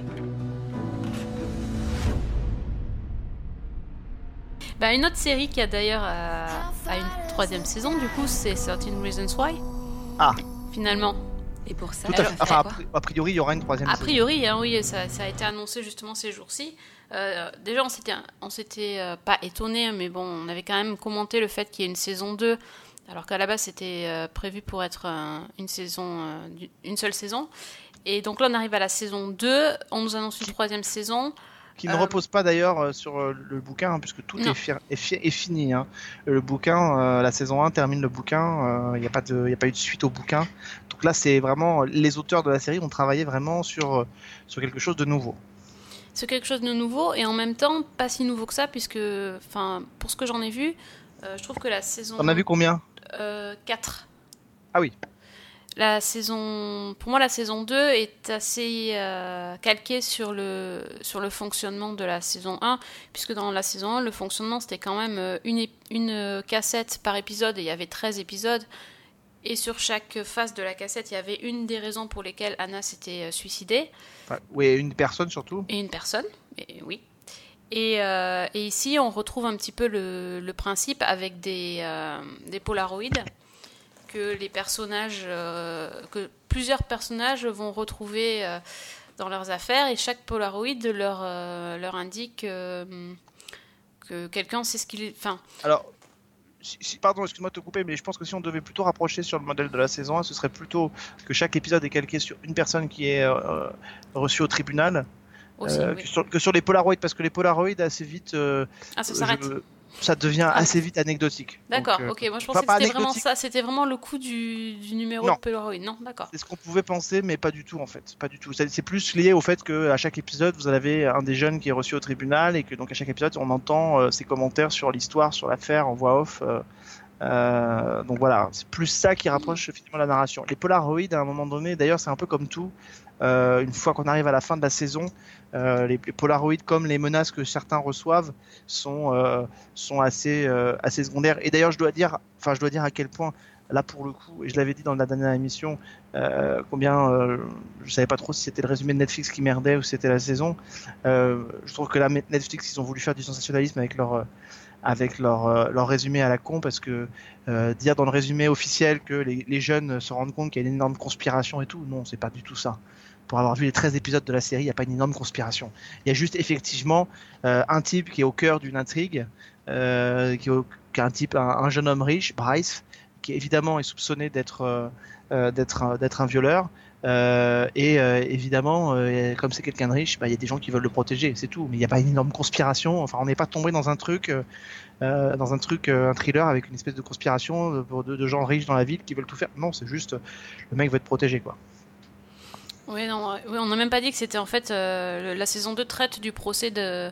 Bah, une autre série qui a d'ailleurs euh, une troisième saison, du coup, c'est 13 Reasons Why. Ah. Finalement. Et pour ça, Enfin, a quoi pri- a priori, il y aura une troisième A priori, hein, oui, ça, ça a été annoncé justement ces jours-ci. Euh, déjà, on s'était, on s'était euh, pas étonné, mais bon, on avait quand même commenté le fait qu'il y ait une saison 2, alors qu'à la base c'était euh, prévu pour être une saison, une seule saison. Et donc là, on arrive à la saison 2, on nous annonce une troisième saison. Qui ne Euh, repose pas d'ailleurs euh, sur euh, le bouquin, hein, puisque tout est, fi- est, fi- est fini. hein. Le bouquin, euh, la saison 1 termine le bouquin, il n'y a, pas de- y a pas eu de suite au bouquin. Donc là, c'est vraiment, les auteurs de la série ont travaillé vraiment sur, sur quelque chose de nouveau. C'est quelque chose de nouveau et en même temps pas si nouveau que ça, puisque, enfin, pour ce que j'en ai vu, euh, je trouve que la saison. T'en as vu combien? Euh, 4. Ah oui. La saison, pour moi, la saison 2 est assez euh, calquée sur le, sur le fonctionnement de la saison 1, puisque dans la saison 1, le fonctionnement c'était quand même euh, une, une euh, cassette par épisode et il y avait 13 épisodes. Et sur chaque face de la cassette, il y avait une des raisons pour lesquelles Anna s'était suicidée. Oui, une personne surtout. Et une personne, et oui. Et, euh, et ici, on retrouve un petit peu le, le principe avec des, euh, des polaroïdes que les personnages, euh, que plusieurs personnages vont retrouver euh, dans leurs affaires et chaque polaroïde leur, euh, leur indique que quelqu'un sait ce qu'il est. Enfin, Alors, pardon, excuse-moi de te couper, mais je pense que si on devait plutôt rapprocher sur le modèle de la saison 1, ce serait plutôt que chaque épisode est calqué sur une personne qui est euh, reçue au tribunal, aussi. euh, oui. que, sur, que sur les Polaroids, parce que les Polaroids, assez vite, euh, Ah, ça s'arrête. Ça devient Ah. assez vite anecdotique. D'accord, euh, ok. Moi, je pensais que c'était vraiment ça. C'était vraiment le coup du, du numéro Non. de polaroid. Non, d'accord. C'est ce qu'on pouvait penser, mais pas du tout en fait. Pas du tout. C'est plus lié au fait que à chaque épisode, vous avez un des jeunes qui est reçu au tribunal et que donc à chaque épisode, on entend euh, ses commentaires sur l'histoire, sur l'affaire en voix off. euh, euh, donc voilà, c'est plus ça qui rapproche finalement la narration. Les Polaroids, à un moment donné, d'ailleurs, c'est un peu comme tout. Euh, une fois qu'on arrive à la fin de la saison, euh, les, les Polaroids, comme les menaces que certains reçoivent, sont euh, sont assez euh, assez secondaires. Et d'ailleurs, je dois dire, enfin, je dois dire à quel point là pour le coup, et je l'avais dit dans la dernière émission, combien je savais pas trop si c'était le résumé de Netflix qui merdait ou si c'était la saison. Je trouve que là Netflix ils ont voulu faire du sensationnalisme avec leur avec leur leur résumé à la con parce que dire dans le résumé officiel que les, les jeunes se rendent compte qu'il y a une énorme conspiration et tout, non, c'est pas du tout ça. Pour avoir vu les 13 épisodes de la série, il n'y a pas une énorme conspiration. Il y a juste effectivement euh, un type qui est au cœur d'une intrigue, euh, qui, est un type, un, un jeune homme riche, Bryce, qui évidemment est soupçonné d'être euh, d'être un- violeur. Et évidemment, comme c'est quelqu'un de riche, bah, il y a des gens qui veulent le protéger, c'est tout. Mais il n'y a pas une énorme conspiration. Enfin, on n'est pas tombé dans un truc, dans un truc, un thriller avec une espèce de conspiration de, de, gens riches dans la ville qui veulent tout faire. Non, c'est juste le mec veut être protégé, quoi. Oui, non, oui, on n'a même pas dit que c'était en fait euh, la saison 2 traite du procès de.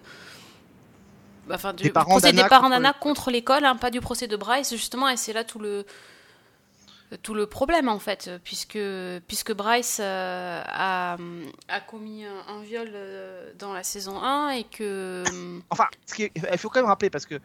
Enfin, du Des parents procès des parents contre d'Anna contre l'école, hein, pas du procès de Bryce, justement, et c'est là tout le tout le problème en fait, puisque puisque Bryce euh, a, a commis un, un viol euh, dans la saison 1 et que Enfin, ce qui est- il faut quand même rappeler parce que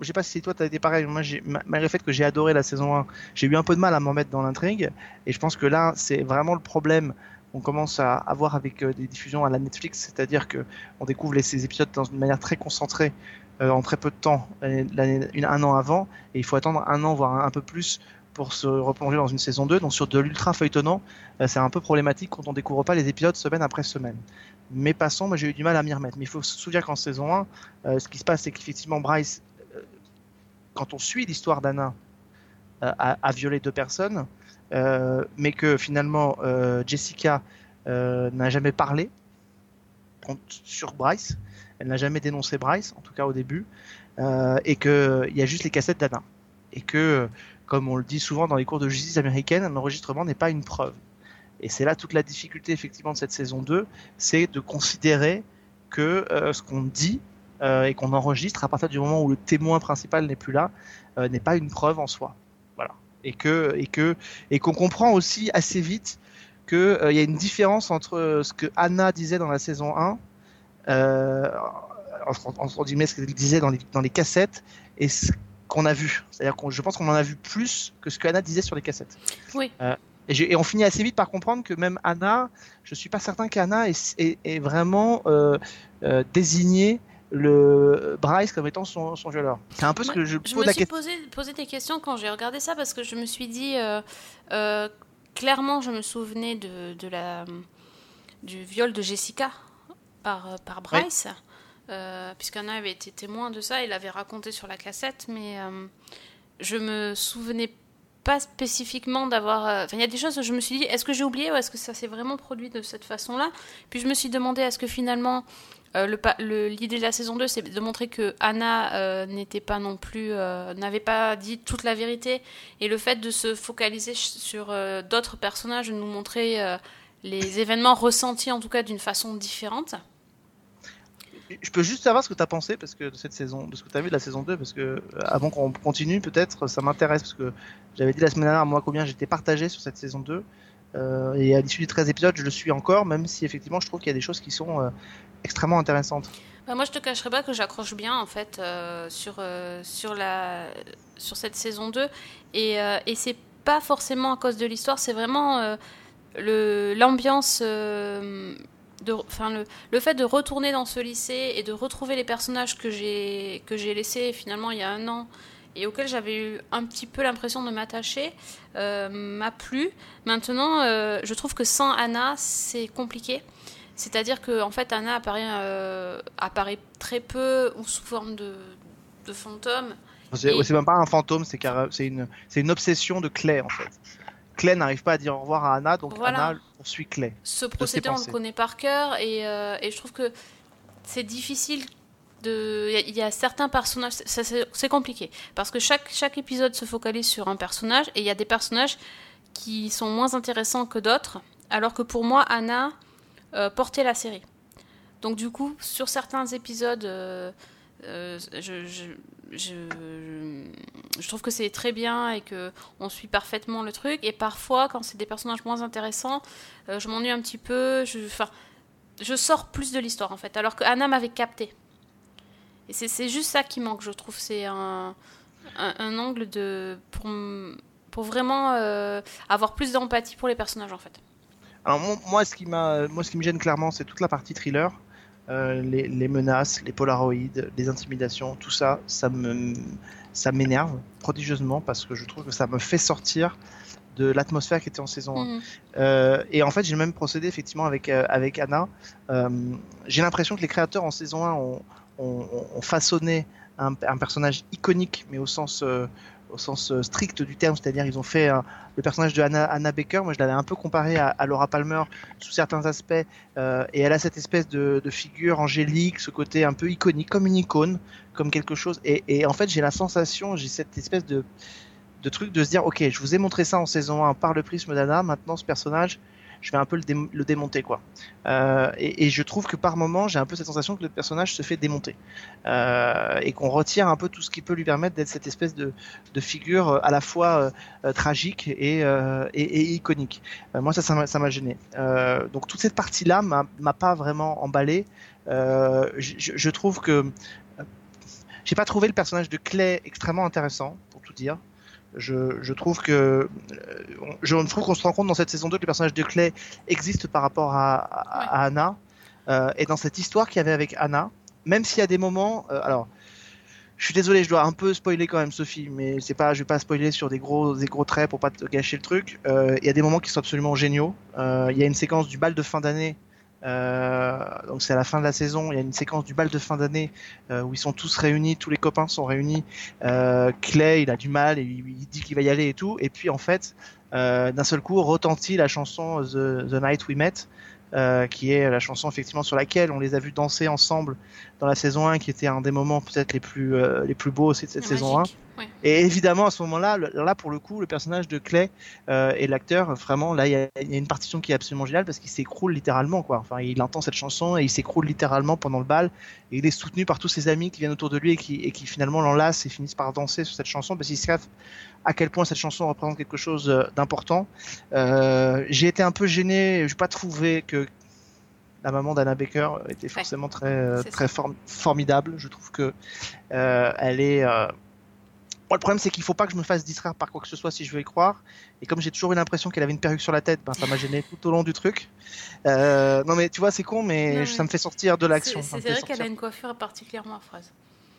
je sais pas si toi t'as été pareil. Moi, malgré le fait que j'ai adoré la saison 1, j'ai eu un peu de mal à m'en mettre dans l'intrigue. Et je pense que là, c'est vraiment le problème qu'on commence à avoir avec euh, des diffusions à la Netflix, c'est-à-dire que on découvre les, ces épisodes dans une manière très concentrée euh, en très peu de temps, une- un an avant, et il faut attendre un an voire un, peu plus pour se replonger dans une saison 2. Donc sur de l'ultra feuilletonnant, euh, c'est un peu problématique quand on découvre pas les épisodes semaine après semaine. Mais passons, moi j'ai eu du mal à m'y remettre. Mais il faut se souvenir qu'en saison 1, euh, ce qui se passe, c'est qu'effectivement, Bryce, quand on suit l'histoire d'Anna, a, violé deux personnes, mais que finalement, euh, Jessica euh, n'a jamais parlé sur Bryce. Elle n'a jamais dénoncé Bryce, en tout cas au début, euh, et qu'il y a juste les cassettes d'Anna. Et que, comme on le dit souvent dans les cours de justice américaine, un enregistrement n'est pas une preuve. Et c'est là toute la difficulté effectivement de cette saison 2, c'est de considérer que euh, ce qu'on dit euh, et qu'on enregistre à partir du moment où le témoin principal n'est plus là euh, n'est pas une preuve en soi. Et que et que et qu'on comprend aussi assez vite que euh, il y a une différence entre euh, ce que Anna disait dans la saison 1 euh, entre, entre guillemets ce qu'elle disait dans les, dans les cassettes et ce qu'on a vu. C'est-à-dire qu'on je pense qu'on en a vu plus que ce que Anna disait sur les cassettes. Oui. Euh, et, on finit assez vite par comprendre que même Anna, je suis pas certain qu'Anna est, est, est vraiment euh, euh, désigné le Bryce comme étant son, son violeur. C'est un peu ce que je, Je pose me la suis question. posé, posé des questions quand j'ai regardé ça parce que je me suis dit, euh, euh, clairement, je me souvenais de, de la, du viol de Jessica par, euh, par Bryce, euh, puisqu'Anna avait été témoin de ça, il l'avait raconté sur la cassette, mais je me souvenais pas spécifiquement d'avoir. Enfin, il y a des choses où je me suis dit, est-ce que j'ai oublié ou est-ce que ça s'est vraiment produit de cette façon-là? Puis je me suis demandé, est-ce que finalement euh, l'idée de la saison 2, c'est de montrer que Anna euh, n'était pas non plus, euh, n'avait pas dit toute la vérité, et le fait de se focaliser sur d'autres personnages, de nous montrer les événements ressentis en tout cas d'une façon différente. Je peux juste savoir ce que tu as pensé parce que de cette saison, de ce que tu as vu de la saison 2, parce que avant qu'on continue, peut-être, ça m'intéresse parce que j'avais dit la semaine dernière, moi, combien j'étais partagé sur cette saison 2. Euh, et à l'issue des 13 épisodes, je le suis encore, même si effectivement, je trouve qu'il y a des choses qui sont euh, extrêmement intéressantes. Moi, je te cacherai pas que j'accroche bien en fait euh, sur sur la sur cette saison 2 et et c'est pas forcément à cause de l'histoire, c'est vraiment le l'ambiance de enfin le, le fait de retourner dans ce lycée et de retrouver les personnages que j'ai laissés finalement il y a un an et auxquels j'avais eu un petit peu l'impression de m'attacher euh, m'a plu. Maintenant, euh, je trouve que sans Anna, c'est compliqué. C'est-à-dire que en fait Anna apparaît, euh, apparaît très peu ou sous forme de, de fantôme. C'est Et- même pas un fantôme, c'est une, obsession de Clay en fait. Clay n'arrive pas à dire au revoir à Anna, donc Voilà. Anna poursuit Clay. Ce procédé, on le connaît par cœur et, et je trouve que c'est difficile Il y a- certains personnages, c'est compliqué parce que chaque, chaque épisode se focalise sur un personnage et il y a des personnages qui sont moins intéressants que d'autres, alors que pour moi, Anna euh, portait la série. Donc du coup, sur certains épisodes, euh, euh, je, trouve que c'est très bien et que on suit parfaitement le truc. Et parfois, quand c'est des personnages moins intéressants, je m'ennuie un petit peu. Je, je sors plus de l'histoire en fait, alors que Anna m'avait capté. Et c'est c'est juste ça qui manque, je trouve. C'est un, un, un angle de pour, pour vraiment euh, avoir plus d'empathie pour les personnages en fait. Alors mon- moi, ce qui m'a, moi, ce qui me gêne clairement, c'est toute la partie thriller, Euh, les, les menaces, les polaroïdes, les intimidations, tout ça, ça me, ça m'énerve prodigieusement parce que je trouve que ça me fait sortir de l'atmosphère qui était en saison 1. Mhm. Euh, et en fait, j'ai même procédé effectivement avec euh, avec Anna. J'ai l'impression que les créateurs en saison 1 ont, ont, ont façonné un, personnage iconique, mais au sens euh, euh, strict du terme, c'est-à-dire ils ont fait un- le personnage de Anna, Anna Baker. Moi, je l'avais un peu comparé à, Laura Palmer sous certains aspects, euh, et elle a cette espèce de, figure angélique, ce côté un peu iconique, comme une icône, comme quelque chose. Et, et en fait, j'ai la sensation, j'ai cette espèce de de truc de se dire ok je vous ai montré ça en saison 1 par le prisme d'Anna maintenant ce personnage je vais un peu le, le démonter quoi. Euh, et, je trouve que par moment j'ai un peu cette sensation que le personnage se fait démonter. Euh, et qu'on retire un peu tout ce qui peut lui permettre d'être cette espèce de, figure euh, à la fois tragique et, iconique. Moi ça m'a- gêné. Donc toute cette partie là m'a pas vraiment emballé. Je, je- trouve que j'ai pas trouvé le personnage de Clay extrêmement intéressant pour tout dire je, je trouve que euh, je trouve qu'on se rend compte dans cette saison 2 que le personnage de Clay existe par rapport à, à, à Anna euh, et dans cette histoire qu'il y avait avec Anna même s'il y a des moments euh, alors je suis désolé je dois un peu spoiler quand même Sophie mais c'est pas je vais pas spoiler sur des gros des gros traits pour pas te gâcher le truc. Euh, il y a des moments qui sont absolument géniaux. Il y a une séquence du bal de fin d'année donc c'est à la fin de la saison il y a une séquence du bal de fin d'année euh, où ils sont tous réunis tous les copains sont réunis euh, Clay, il a du mal et il, dit qu'il va y aller et tout. Et puis en fait, euh, d'un seul coup, retentit la chanson The, The Night We Met, euh, qui est la chanson effectivement sur laquelle on les a vus danser ensemble dans la saison 1, qui était un des moments peut-être les plus euh, les plus beaux aussi de cette saison 1. Magique. Ouais. Et évidemment, à ce moment-là, là pour le coup, le personnage de Clay euh, et l'acteur, vraiment, là, il y, a, il y a une partition qui est absolument géniale parce qu'il s'écroule littéralement, quoi. Enfin, il entend cette chanson et il s'écroule littéralement pendant le bal. Et il est soutenu par tous ses amis qui viennent autour de lui et qui, et qui finalement l'enlacent et finissent par danser sur cette chanson parce qu'ils savent à quel point cette chanson représente quelque chose euh, d'important. Euh, J'ai été un peu gêné, j'ai pas trouvé que la maman d'Anna Baker était forcément très euh, très form- formidable. Je trouve que euh, elle est euh, Moi, le problème, c'est qu'il faut pas que je me fasse distraire par quoi que ce soit si je veux y croire. Et comme j'ai toujours eu l'impression qu'elle avait une perruque sur la tête, ben, ça m'a gêné tout au long du truc. Euh, non, mais tu vois, c'est con, mais, Non, mais ça me fait sortir de l'action. C'est vrai qu'elle a une coiffure particulièrement affreuse.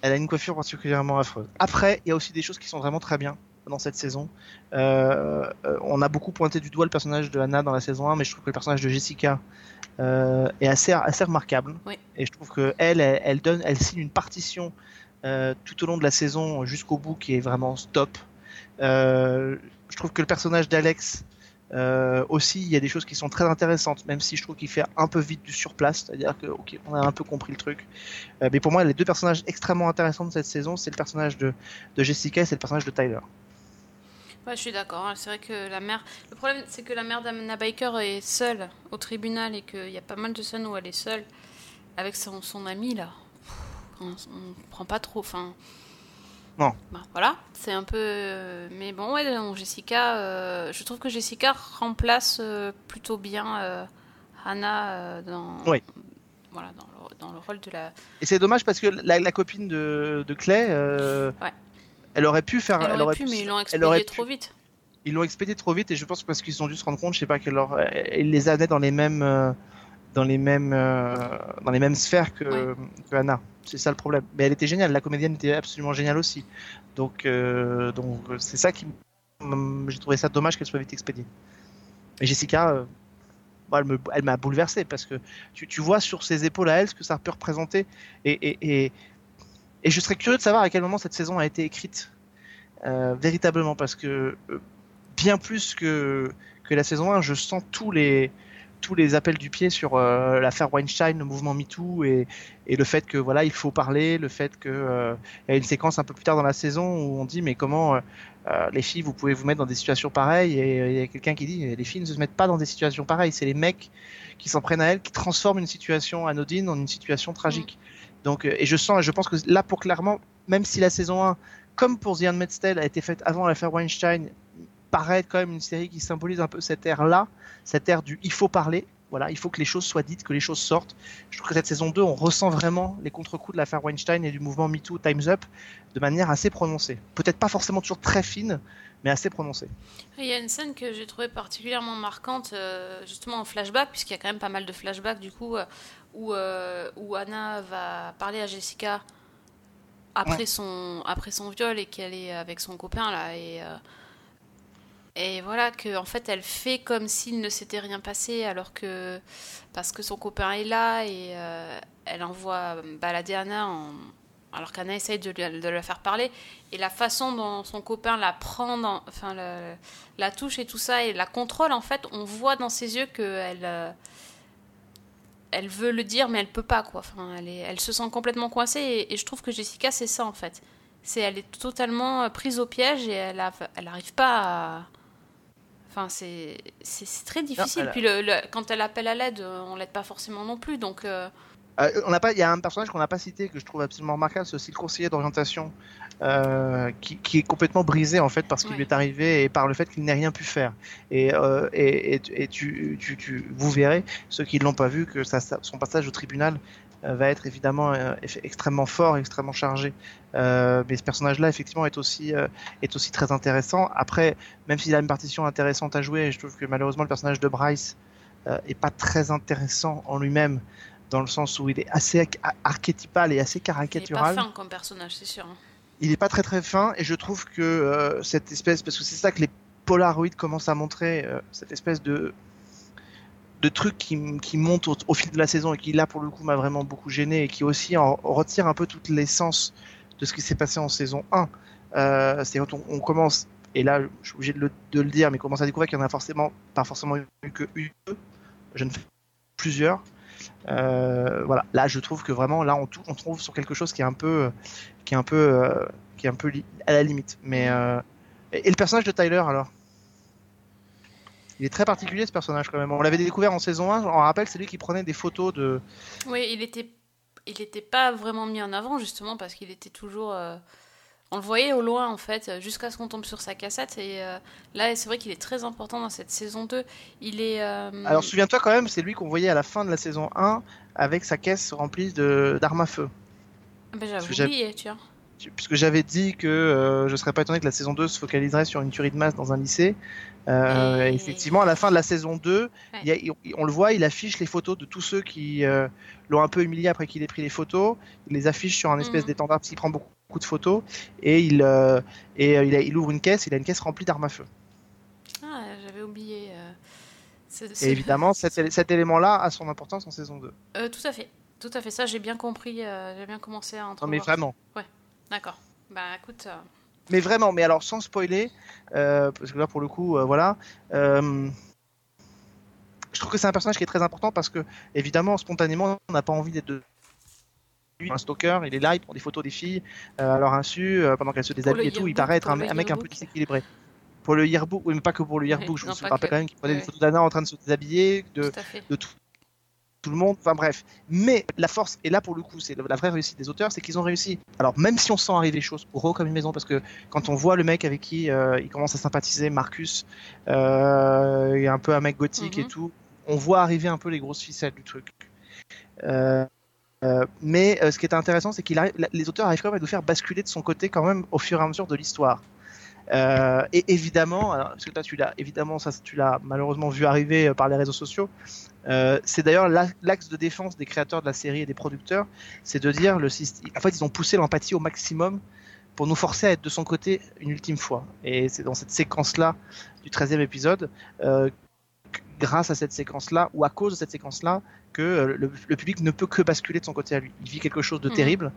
Elle a une coiffure particulièrement affreuse. Après, il y a aussi des choses qui sont vraiment très bien dans cette saison. Euh, euh, on a beaucoup pointé du doigt le personnage de Anna dans la saison 1, mais je trouve que le personnage de Jessica euh, est assez, assez remarquable. Oui. Et je trouve que elle, elle, elle donne, elle signe une partition euh, tout au long de la saison jusqu'au bout qui est vraiment stop. Euh, je trouve que le personnage d'Alex Euh, aussi, il y a des choses qui sont très intéressantes, même si je trouve qu'il fait un peu vite du surplace, c'est-à-dire que ok, on a un peu compris le truc. Mais pour moi, les deux personnages extrêmement intéressants de cette saison, c'est le personnage de, de Jessica et c'est le personnage de Tyler. Ouais, je suis d'accord. hein. C'est vrai que la mère. Le problème, c'est que la mère d'Anna Baker est seule au tribunal et qu'il y a pas mal de scènes où elle est seule avec son, son ami là. On, on prend pas trop. Enfin. Non. Bah, voilà, c'est un peu. euh, Mais bon, ouais, Jessica. euh, Je trouve que Jessica remplace euh, plutôt bien euh, Hannah dans. Oui. Voilà, dans le, dans le rôle de la. Et c'est dommage parce que la, la copine de, de Clay, Ouais. Elle aurait pu faire. Elle aurait pu, mais ils l'ont elle aurait expédié pu- trop vite. Ils l'ont expédié trop vite et je pense parce qu'ils ont dû se rendre compte, je sais pas, qu'elle leur, elle les amenait dans les mêmes, euh, dans les mêmes, euh, dans les mêmes sphères que, Ouais. que Anna. C'est ça le problème. Mais elle était géniale, la comédienne était absolument géniale aussi. Donc, euh, donc euh, c'est ça qui, j'ai trouvé ça dommage qu'elle soit vite expédiée. Et Jessica, euh, bon, elle me, elle m'a bouleversé parce que tu, tu vois sur ses épaules à elle ce que ça peut représenter et, et, et, et je serais curieux de savoir à quel moment cette saison a été écrite euh, véritablement parce que euh, bien plus que, que la saison 1, je sens tous les, tous les appels du pied sur euh, l'affaire Weinstein, le mouvement MeToo et, et le fait que voilà, il faut parler, le fait que euh, il y a une séquence un peu plus tard dans la saison où on dit mais comment euh, euh, les filles vous pouvez vous mettre dans des situations pareilles et il y a quelqu'un qui dit les filles ne se mettent pas dans des situations pareilles, c'est les mecs qui s'en prennent à elles qui transforment une situation anodine en une situation tragique. Donc euh, et je sens je pense que là pour clairement même si la saison 1 comme pour The Handmaid's Tale a été faite avant l'affaire Weinstein paraît quand même une série qui symbolise un peu cette ère-là, cette ère du il faut parler. Voilà, il faut que les choses soient dites, que les choses sortent. Je trouve que cette saison 2, on ressent vraiment les contre-coups de l'affaire Weinstein et du mouvement MeToo, Time's Up, de manière assez prononcée. Peut-être pas forcément toujours très fine, mais assez prononcée. Il y a une scène que j'ai trouvée particulièrement marquante, euh, justement en flashback, puisqu'il y a quand même pas mal de flashbacks du coup, euh, où, euh, où Anna va parler à Jessica après, son, après son viol et qu'elle est avec son copain là. Et, euh, et voilà, que en fait elle fait comme s'il ne s'était rien passé, alors que. parce que son copain est là et euh, elle envoie balader Anna en- alors qu'Anna essaye de, lui- de la faire parler. Et la façon dont son copain la prend, dans, enfin, la touche et tout ça, et la contrôle, en fait, on voit dans ses yeux qu'elle elle veut le dire, mais elle peut pas, quoi. Enfin, elle, est, elle se sent complètement coincée, et, et je trouve que Jessica, c'est ça, en fait. C'est, elle est totalement euh, prise au piège et elle a, elle arrive pas à. Enfin, c'est, c'est, c'est très difficile. a- Puis le, le- quand elle appelle à l'aide, euh, on l'aide pas forcément non plus, donc. euh, Euh, on n'a pas, il y a un personnage qu'on n'a pas cité que je trouve absolument remarquable, c'est aussi le conseiller d'orientation euh, qui, qui est complètement brisé en fait parce qu'il Ouais. lui est arrivé et par le fait qu'il n'ait rien pu faire. Et, euh, et, et, et tu, tu, tu, vous verrez ceux qui ne l'ont pas vu que ça, son passage au tribunal va être évidemment extrêmement fort, extrêmement chargé. Mais ce personnage-là effectivement est aussi est aussi très intéressant. Après, même s'il a une partition intéressante à jouer, je trouve que malheureusement le personnage de Bryce est pas très intéressant en lui-même dans le sens où il est assez ar- archétypal et assez il est pas caricatural. fin comme personnage, c'est sûr. hein. Il est pas très très fin et je trouve que euh, cette espèce, parce que c'est ça que les Polaroids commencent à montrer, euh, cette espèce de de truc qui, qui monte au, au fil de la saison et qui là pour le coup m'a vraiment beaucoup gêné et qui aussi en retire un peu toute l'essence de ce qui s'est passé en saison 1. Euh, c'est quand on, on commence, et là je suis obligé de le, de le dire, mais commence à découvrir qu'il y en a forcément pas forcément eu que une, je ne fais plusieurs. Euh, voilà, là je trouve que vraiment là on, trouve sur quelque chose qui est un peu qui est un peu euh, qui est un peu à la limite. Mais euh, et, le personnage de Tyler alors? Il est très particulier ce personnage quand même. On l'avait découvert en saison 1, on rappelle, c'est lui qui prenait des photos de. Oui, il était, il était pas vraiment mis en avant justement parce qu'il était toujours, on le voyait au loin en fait, jusqu'à ce qu'on tombe sur sa cassette. Et euh, là, c'est vrai qu'il est très important dans cette saison 2. Il est. euh, Alors souviens-toi quand même, c'est lui qu'on voyait à la fin de la saison 1 avec sa caisse remplie de d'armes à feu. ah ben, j'avais oublié, tu vois. Puisque j'avais dit que euh, je serais pas étonné que la saison 2 se focaliserait sur une tuerie de masse dans un lycée. Euh, Et- Effectivement, à la fin de la saison 2, il y a- il- on le voit, il affiche les photos de tous ceux qui l'ont un peu humilié après qu'il ait pris les photos. Il les affiche sur un espèce Mhm. d'étendard parce qu'il prend beaucoup, beaucoup de photos et il euh, et euh, il, a- il ouvre une caisse. Il a une caisse remplie d'armes à feu. Ah, j'avais oublié. euh, Et évidemment, cet, cet élément-là a son importance en saison 2. Euh, tout à fait, tout à fait. Ça, j'ai bien compris. j'ai bien commencé à Non entrevoir. mais vraiment. D'accord. Bah écoute, mais vraiment, mais alors sans spoiler, parce que là pour le coup, voilà. je trouve que c'est un personnage qui est très important parce que, évidemment, spontanément, on n'a pas envie d'être lui, un stalker, il est là, il prend des photos des filles euh, à leur insu, euh, pendant qu'elles se déshabillent le et tout, il paraît être un, mec un peu déséquilibré. Pour le yearbook, oui, mais pas que pour le yearbook, je non, pas rappelle que. quand même qu'il prenait Ouais. des photos d'Anna en train de se déshabiller, de, Tout de tout, tout le monde, enfin bref. Mais la force, et là pour le coup, c'est la vraie réussite des auteurs, c'est qu'ils ont réussi. Alors même si on sent arriver les choses pour eux comme une maison, parce que quand on voit le mec avec qui euh, il commence à sympathiser, Marcus, euh, il est un peu un mec gothique Mhm. et tout, on voit arriver un peu les grosses ficelles du truc. Euh, euh, mais euh, ce qui est intéressant, c'est qu'il les auteurs arrivent quand même à nous faire basculer de son côté quand même au fur et à mesure de l'histoire. Euh, et évidemment, alors, parce que toi tu l'as évidemment ça tu l'as malheureusement vu arriver par les réseaux sociaux. C'est d'ailleurs la- l'axe de défense des créateurs de la série et des producteurs, c'est de dire le. En fait, ils ont poussé l'empathie au maximum pour nous forcer à être de son côté une ultime fois. Et c'est dans cette séquence-là du 13e épisode, grâce à cette séquence-là ou à cause de cette séquence-là, que euh, le, le public ne peut que basculer de son côté à lui. Il vit quelque chose de Mhm. terrible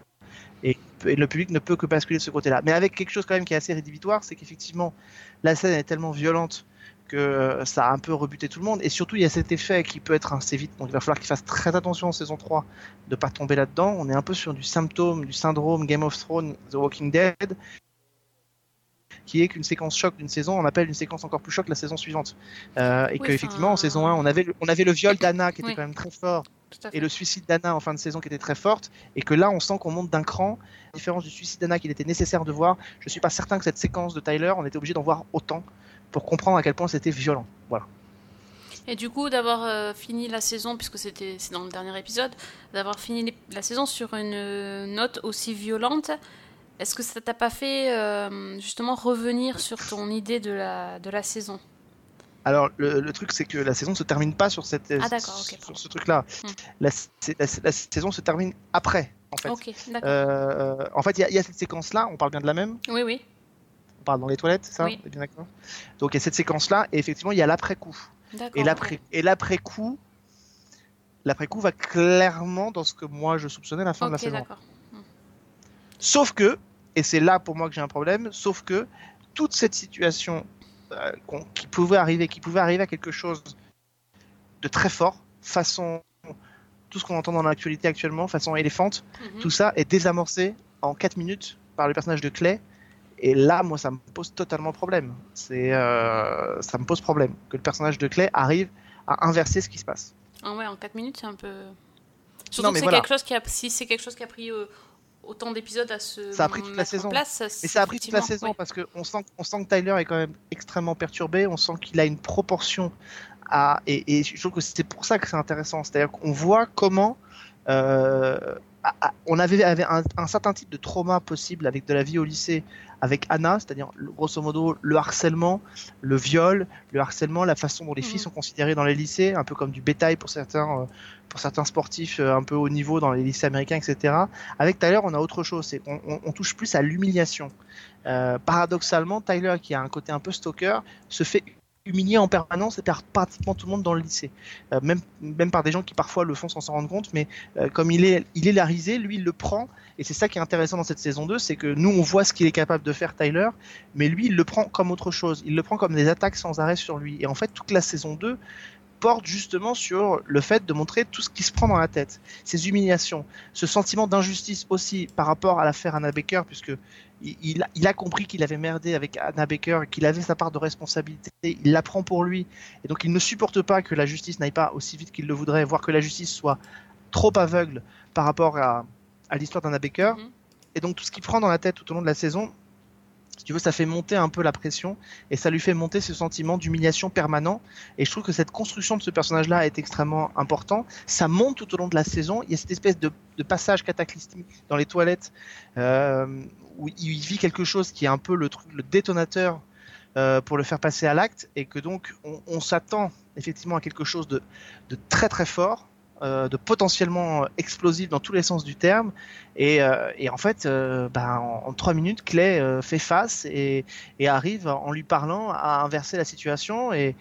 et, et le public ne peut que basculer de ce côté-là. Mais avec quelque chose quand même qui est assez rédhibitoire, c'est qu'effectivement la scène est tellement violente que euh, ça a un peu rebuté tout le monde. Et surtout, il y a cet effet qui peut être assez vite. Donc il va falloir qu'il fasse très attention en saison 3 de pas tomber là-dedans. On est un peu sur du symptôme, du syndrome Game of Thrones, The Walking Dead, qui est qu'une séquence choc d'une saison, on appelle une séquence encore plus choc la saison suivante. Euh, et Oui, qu'effectivement, en saison 1, on avait, le- on avait le viol d'Anna qui était Oui. quand même très fort et le suicide d'Anna en fin de saison qui était très forte, et que là on sent qu'on monte d'un cran. À la différence du suicide d'Anna qu'il était nécessaire de voir, je suis pas certain que cette séquence de Tyler, on était obligé d'en voir autant pour comprendre à quel point c'était violent. Voilà. Et du coup, d'avoir euh, fini la saison, puisque c'était c'est dans le dernier épisode, d'avoir fini la saison sur une euh, note aussi violente, est-ce que ça t'a pas fait euh, justement revenir sur ton idée de la, de la saison? Alors le, le truc c'est que la saison ne se termine pas sur cette Ah, sur ce truc-là. Hmm. La, c'est- la- la saison se termine après. En fait. Euh, en fait, il y, a- il y a cette séquence-là. On parle bien de la même? Oui, oui. On parle dans les toilettes, ça? Oui. Bien d'accord? Donc il y a cette séquence-là, et effectivement il y a l'après-coup. D'accord. Et l'après et l'après-coup, l'après-coup va clairement dans ce que moi je soupçonnais à la fin de la saison. d'accord. Sauf que, et c'est là pour moi que j'ai un problème, sauf que toute cette situation euh, qui pouvait arriver, qui pouvait arriver à quelque chose de très fort, façon tout ce qu'on entend dans l'actualité actuellement, façon éléphante, Mhm. tout ça est désamorcé en 4 minutes par le personnage de Clay. Et là, moi, ça me pose totalement problème. C'est, euh, ça me pose problème que le personnage de Clay arrive à inverser ce qui se passe. Ah ouais, en 4 minutes, c'est un peu. Surtout Non, que mais c'est voilà. quelque chose qui a, si c'est quelque chose qui a pris euh, autant d'épisodes à se Ça a pris toute la saison. place, Mais ça a pris toute la saison parce qu'on sent, on sent que Tyler est quand même extrêmement perturbé. On sent qu'il a une proportion à. Et, et je trouve que c'est pour ça que c'est intéressant. C'est-à-dire qu'on voit comment. euh, on avait, avait un, un certain type de trauma possible avec de la vie au lycée avec Anna, c'est-à-dire grosso modo le harcèlement, le viol, le harcèlement, la façon dont les filles Mhm. sont considérées dans les lycées, un peu comme du bétail pour certains, euh, pour certains sportifs euh, un peu haut niveau dans les lycées américains, etc. Avec Tyler, on a autre chose, c'est qu'on on- on touche plus à l'humiliation. Euh, paradoxalement, Tyler, qui a un côté un peu stalker, se fait humilier en permanence et par pratiquement tout le monde dans le lycée. Euh, même, même par des gens qui parfois le font sans s'en rendre compte, mais euh, comme il est, il est la risée, lui il le prend, et c'est ça qui est intéressant dans cette saison 2, c'est que nous on voit ce qu'il est capable de faire Tyler, mais lui il le prend comme autre chose, il le prend comme des attaques sans arrêt sur lui. Et en fait toute la saison 2 porte justement sur le fait de montrer tout ce qui se prend dans la tête, ces humiliations, ce sentiment d'injustice aussi par rapport à l'affaire Anna Baker, puisque il, il a, il a compris qu'il avait merdé avec Anna Baker, qu'il avait sa part de responsabilité, il la prend pour lui, et donc il ne supporte pas que la justice n'aille pas aussi vite qu'il le voudrait, voire que la justice soit trop aveugle par rapport à, à l'histoire d'Anna Baker. Mhm. Et donc tout ce qu'il prend dans la tête tout au long de la saison, si tu veux, ça fait monter un peu la pression et ça lui fait monter ce sentiment d'humiliation permanent. Et je trouve que cette construction de ce personnage-là est extrêmement important. Ça monte tout au long de la saison. Il y a cette espèce de, de passage cataclysmique dans les toilettes euh, où il vit quelque chose qui est un peu le truc, le détonateur euh, pour le faire passer à l'acte et que donc on, s'attend effectivement à quelque chose de, très très fort. euh, de potentiellement explosif dans tous les sens du terme et, euh, en fait ben, en, trois minutes Clay fait face et, arrive en lui parlant à inverser la situation et,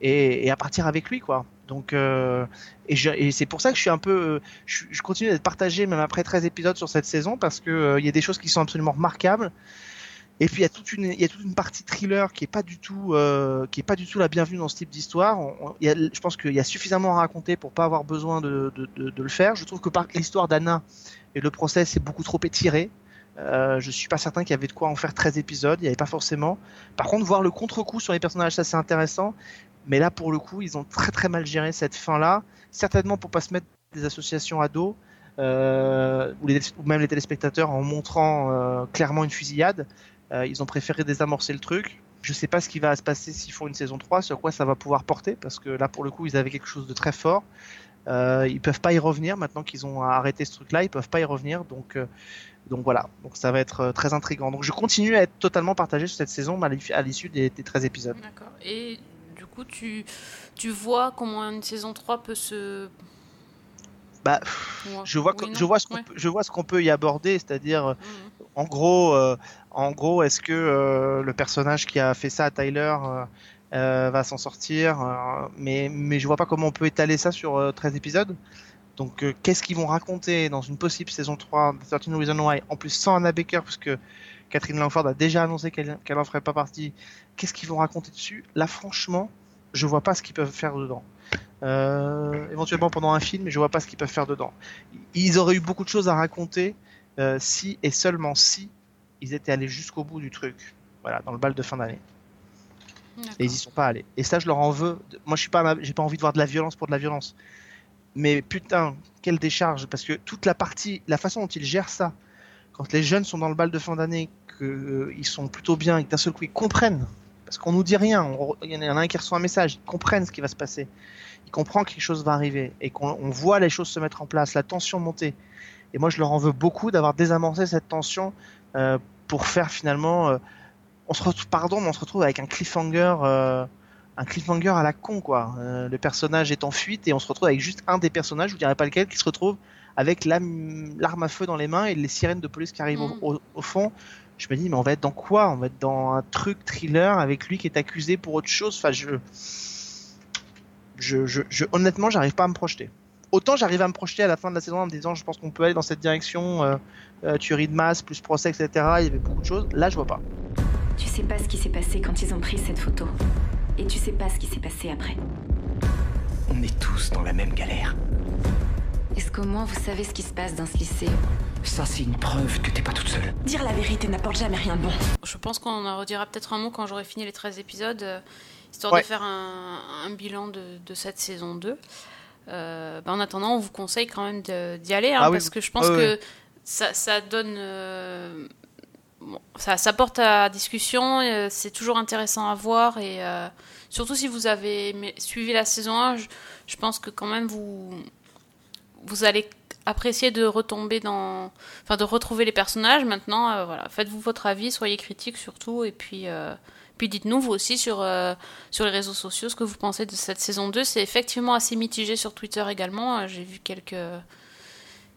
et à partir avec lui quoi donc euh, et, c'est pour ça que je suis un peu euh, je, continue d'être partagé même après 13 épisodes sur cette saison parce que euh, il y a des choses qui sont absolument remarquables Et puis il y a toute une, il y a toute une partie thriller qui est pas du tout, euh, qui est pas du tout la bienvenue dans ce type d'histoire. Je pense qu'il y a suffisamment à raconter pour pas avoir besoin de, de, le faire. Je trouve que par l'histoire d'Anna et le procès c'est beaucoup trop étiré. Euh, je suis pas certain qu'il y avait de quoi en faire 13 épisodes. Il y avait pas forcément. Par contre, voir le contre-coup sur les personnages, ça c'est intéressant. Mais là, pour le coup, ils ont très très mal géré cette fin-là. Certainement pour pas se mettre des associations à dos, euh, ou, même les téléspectateurs en montrant euh, clairement une fusillade. Euh, ils ont préféré désamorcer le truc. Je sais pas ce qui va se passer s'ils font une saison 3, sur quoi ça va pouvoir porter, parce que là, pour le coup, ils avaient quelque chose de très fort. Ils peuvent pas y revenir maintenant qu'ils ont arrêté ce truc-là, ils peuvent pas y revenir, donc donc voilà, donc ça va être très intriguant. Donc je continue à être totalement partagé sur cette saison à l'issue des, des 13 épisodes. D'accord. Et coup, tu, tu vois comment une saison 3 peut se. Bah, Ouais. je vois, Oui, je vois ce qu'on Ouais. peut- je vois ce qu'on peut y aborder, c'est-à-dire euh, Mhm. en gros, euh, en gros, est-ce que euh, le personnage qui a fait ça à Tyler euh, euh, va s'en sortir euh, Mais mais je vois pas comment on peut étaler ça sur euh, 13 épisodes. Donc euh, qu'est-ce qu'ils vont raconter dans une possible saison 3 de 13 Reasons Why En plus sans Anna Baker, puisque Catherine Langford a déjà annoncé qu'elle qu'elle en ferait pas partie. Qu'est-ce qu'ils vont raconter dessus? Là, franchement, je vois pas ce qu'ils peuvent faire dedans. Euh, éventuellement pendant un film, mais je vois pas ce qu'ils peuvent faire dedans. Ils auraient eu beaucoup de choses à raconter euh, si et seulement si ils étaient allés jusqu'au bout du truc. Voilà, dans le bal de fin d'année. Et ils y sont pas allés. Et ça, je leur en veux. Moi, je suis pas, j'ai pas envie de voir de la violence pour de la violence. Mais putain, quelle décharge Parce que toute la partie, la façon dont ils gèrent ça, quand les jeunes sont dans le bal de fin d'année, qu'ils sont plutôt bien et que d'un seul coup ils comprennent, parce qu'on nous dit rien, on- il y en a un qui reçoit un message, ils comprennent ce qui va se passer, ils comprennent que quelque chose va arriver et qu'on on voit les choses se mettre en place, la tension monter. Et moi, je leur en veux beaucoup d'avoir désamorcé cette tension euh, pour faire finalement, euh, on se retrouve, pardon, mais on se retrouve avec un cliffhanger. euh, un cliffhanger à la con quoi. Le personnage est en fuite et on se retrouve avec juste un des personnages, je vous dirai pas lequel, qui se retrouve avec l'arme à feu dans les mains et les sirènes de police qui arrivent au, au fond. Je me dis mais on va être dans quoi? On va être dans un truc thriller avec lui qui est accusé pour autre chose? Enfin je, je, je, je- honnêtement j'arrive pas à me projeter. Autant j'arrive à me projeter à la fin de la saison en me disant je pense qu'on peut aller dans cette direction, euh, euh, tuerie de masse plus procès etc. Il y avait beaucoup de choses. Là je vois pas. Tu sais pas ce qui s'est passé quand ils ont pris cette photo. Et tu sais pas ce qui s'est passé après. On est tous dans la même galère. Est-ce qu'au moins vous savez ce qui se passe dans ce lycée? Ça, c'est une preuve que t'es pas toute seule. Dire la vérité n'apporte jamais rien de bon. Je pense qu'on en redira peut-être un mot quand j'aurai fini les 13 épisodes, euh, histoire Ouais. de faire un, un bilan de, de cette saison 2. Euh, bah, en attendant, on vous conseille quand même d'y aller, hein, Ah oui, parce que je pense que ça, ça donne... euh, bon, ça, ça porte à discussion, c'est toujours intéressant à voir, et euh, surtout si vous avez suivi la saison 1, je, je pense que quand même vous, vous allez apprécier de retomber dans... Enfin, de retrouver les personnages. Maintenant, euh, voilà, faites-vous votre avis, soyez critiques surtout, et puis... euh, puis dites-nous vous aussi sur, euh, sur les réseaux sociaux ce que vous pensez de cette saison 2. C'est effectivement assez mitigé sur Twitter également. J'ai vu quelques,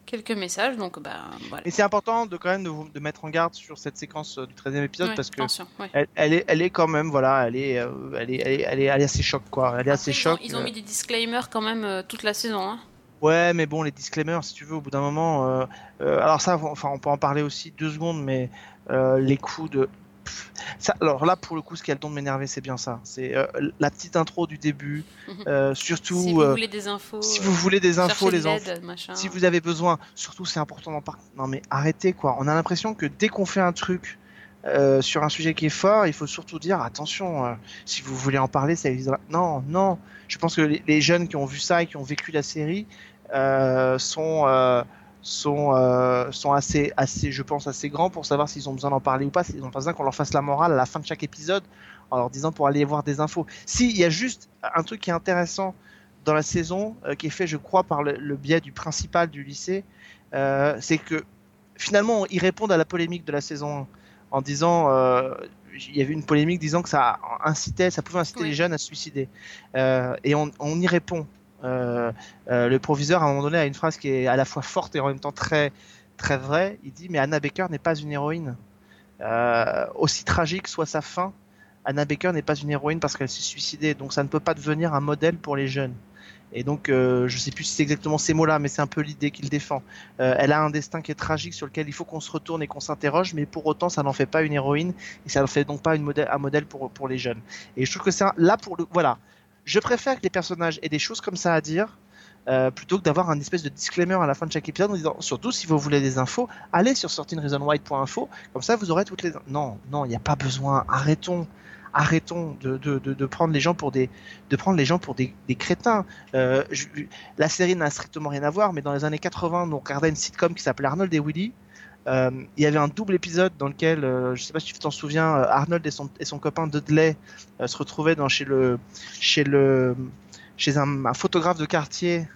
quelques messages, donc ben voilà. Et c'est important de quand même de, vous, de mettre en garde sur cette séquence du 13e épisode Ouais, parce que ouais. elle, elle est, elle est quand même, voilà, elle est, elle est, elle est, elle est, elle est assez choc, quoi. Elle est assez Après, ils, ont, choc. ils ont mis des disclaimers quand même toute la saison. Hein. Ouais, mais bon, les disclaimers, si tu veux, au bout d'un moment, euh, euh, alors ça, enfin, on peut en parler aussi deux secondes, mais euh, les coups de, Pff, ça, alors là, pour le coup, ce qui a le don de m'énerver, c'est bien ça. C'est la petite intro du début, Mhm. surtout. si vous voulez des infos, si vous voulez des infos, cherchez de les enfants. Si vous avez besoin, surtout c'est important d'en parler. Non mais arrêtez quoi. On a l'impression que dès qu'on fait un truc sur un sujet qui est fort, il faut surtout dire attention. si vous voulez en parler, ça existe. Non, non. Je pense que les, les jeunes qui ont vu ça et qui ont vécu la série sont euh, sont euh, sont assez assez, je pense assez grands pour savoir s'ils ont besoin d'en parler ou pas. S'ils ont pas besoin qu'on leur fasse la morale à la fin de chaque épisode en leur disant pour aller voir des infos. Si il y a juste un truc qui est intéressant dans la saison, euh, qui est fait, je crois, par le, le biais du principal du lycée, euh, c'est que finalement, ils répondent à la polémique de la saison 1 en disant, euh, il y avait une polémique disant que ça incitait, ça pouvait inciter Oui. les jeunes à se suicider, Euh, et on, on y répond. Euh, euh, le proviseur, à un moment donné, a une phrase qui est à la fois forte et en même temps très très vraie. Il dit, mais Anna Baker n'est pas une héroïne. Euh, aussi tragique soit sa fin, Anna Baker n'est pas une héroïne parce qu'elle s'est suicidée, donc ça ne peut pas devenir un modèle pour les jeunes. Et donc, je sais plus si c'est exactement ces mots-là, mais c'est un peu l'idée qu'il défend. Elle a un destin qui est tragique sur lequel il faut qu'on se retourne et qu'on s'interroge, mais pour autant, ça n'en fait pas une héroïne et ça n'en fait donc pas un modèle pour, pour les jeunes. Et je trouve que c'est là pour le, voilà. Je préfère que les personnages aient des choses comme ça à dire. euh, plutôt que d'avoir un espèce de disclaimer à la fin de chaque épisode en disant surtout si vous voulez des infos allez sur sortingreasonwhite.info comme ça vous aurez toutes les non non il n'y a pas besoin arrêtons arrêtons de, prendre les gens pour des crétins euh, la série n'a strictement rien à voir mais dans les années 80 on regardait une sitcom qui s'appelait Arnold et Willy euh, il y avait un double épisode dans lequel, euh, je sais pas si tu t'en souviens, euh, Arnold et son, et son copain Dudley euh, se retrouvaient dans, chez le, chez le, chez un, un photographe de quartier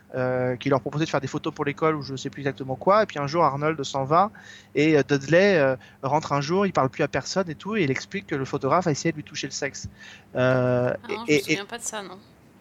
qui leur proposait de faire des photos pour l'école ou je sais plus exactement quoi. Et puis un jour, Arnold s'en va et Dudley rentre un jour, il parle plus à personne et tout, et il explique que le photographe a essayé de lui toucher le sexe. Ah non, et- je me et- souviens pas de ça, non.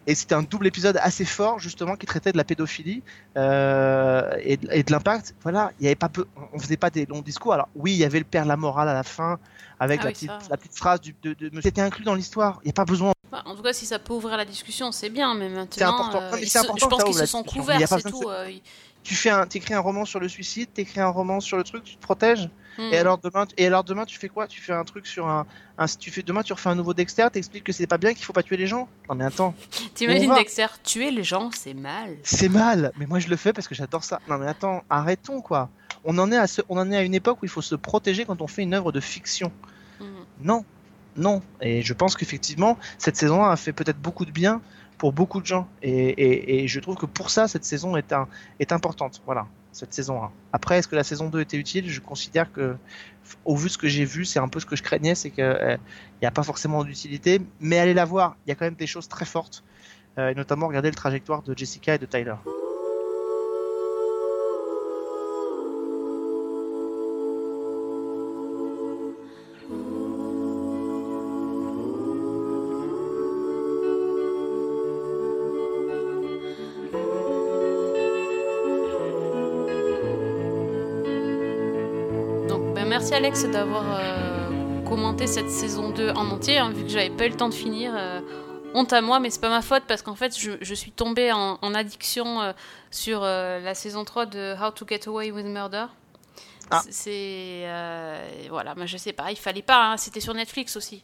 Et c'était un double épisode assez fort justement qui traitait de la pédophilie euh, et, de- de l'impact. Voilà, il y avait pas peu, on faisait pas des longs discours. Alors oui, il y avait le père la morale à la fin avec Ah la, oui, petite, ça. la petite phrase du, de, de, c'était inclus dans l'histoire. Il n'y a pas besoin. Bah, en tout cas, si ça peut ouvrir la discussion, c'est bien, mais maintenant, C'est important. euh, mais se- important je pense qu'ils se sont couverts, c'est de tout. euh, ils- Tu fais un, t'écris un roman sur le suicide, t'écris un roman sur le truc, tu te protèges. Hmm. Et alors demain, et alors demain, tu fais quoi? Tu fais un truc sur un, un, tu fais demain, tu refais un nouveau Dexter, t'expliques que c'est pas bien, qu'il faut pas tuer les gens. Non mais attends, T'imagines. Dexter tuer les gens, c'est mal. c'est mal. Mais moi je le fais parce que j'adore ça. Non mais attends, arrêtons quoi. On en est à ce, on en est à une époque où il faut se protéger quand on fait une œuvre de fiction. Hmm. Non, non. Et je pense qu'effectivement, cette saison a fait peut-être beaucoup de bien pour beaucoup de gens. Et, je trouve que pour ça, cette saison est, importante. Voilà, cette saison 1. Après, est-ce que la saison 2 était utile? Je considère que, au vu de ce que j'ai vu, c'est un peu ce que je craignais, c'est qu'il n'y a pas forcément d'utilité. Mais allez la voir, il y a quand même des choses très fortes. Euh, et notamment, regardez le trajectoire de Jessica et de Tyler. Alex d'avoir euh, commenté cette saison 2 en entier, hein, vu que j'avais pas eu le temps de finir. euh, honte à moi, mais c'est pas ma faute parce qu'en fait, je, je suis tombée en, en addiction euh, sur la saison 3 de How to Get Away with Murder. Ah. C'est- euh, voilà, moi je sais pas, il fallait pas, hein, c'était sur Netflix aussi.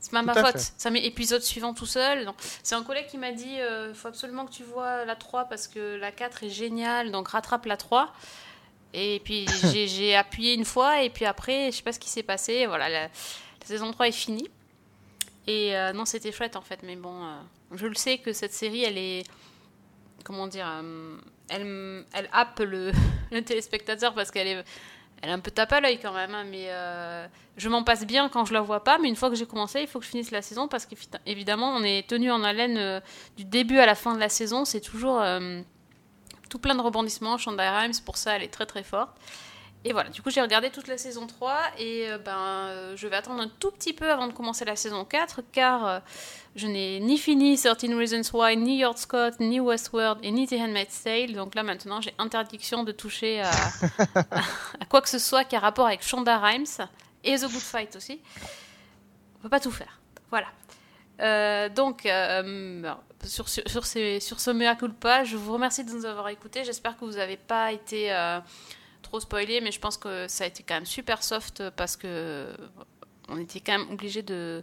C'est pas ma faute. fait. Ça met épisode suivant tout seul. C'est un collègue qui m'a dit il faut absolument que tu vois la 3 parce que la 4 est géniale, donc rattrape la 3. Et puis j'ai- appuyé une fois et puis après, je sais pas ce qui s'est passé. Voilà, la, la saison 3 est finie. Et euh, non, c'était chouette en fait, mais bon, euh, je le sais que cette série, elle est. Comment dire euh, Elle, elle happe le, le téléspectateur parce qu'elle est. Elle est un peu tape à l'œil quand même, hein, mais je m'en passe bien quand je la vois pas. Mais une fois que j'ai commencé, il faut que je finisse la saison parce qu'évidemment, on est tenu en haleine du début à la fin de la saison. C'est toujours tout plein de rebondissements. Shonda Rhimes, pour ça, elle est très très forte. Et voilà, du coup, j'ai regardé toute la saison 3 et euh, ben, euh, je vais attendre un tout petit peu avant de commencer la saison 4 car euh, je n'ai ni fini 13 Reasons Why, ni Yard Scott, ni Westworld et ni The Handmaid's Tale. Donc là, maintenant, j'ai interdiction de toucher à, à quoi que ce soit qui a rapport avec Shonda Rhimes et The Good Fight aussi. On peut pas tout faire. Voilà. Donc, sur, sur, sur, ces, sur ce mea culpa, je vous remercie de nous avoir écoutés. J'espère que vous n'avez pas été euh, trop spoilé, mais je pense que ça a été quand même super soft parce que on était quand même obligé de,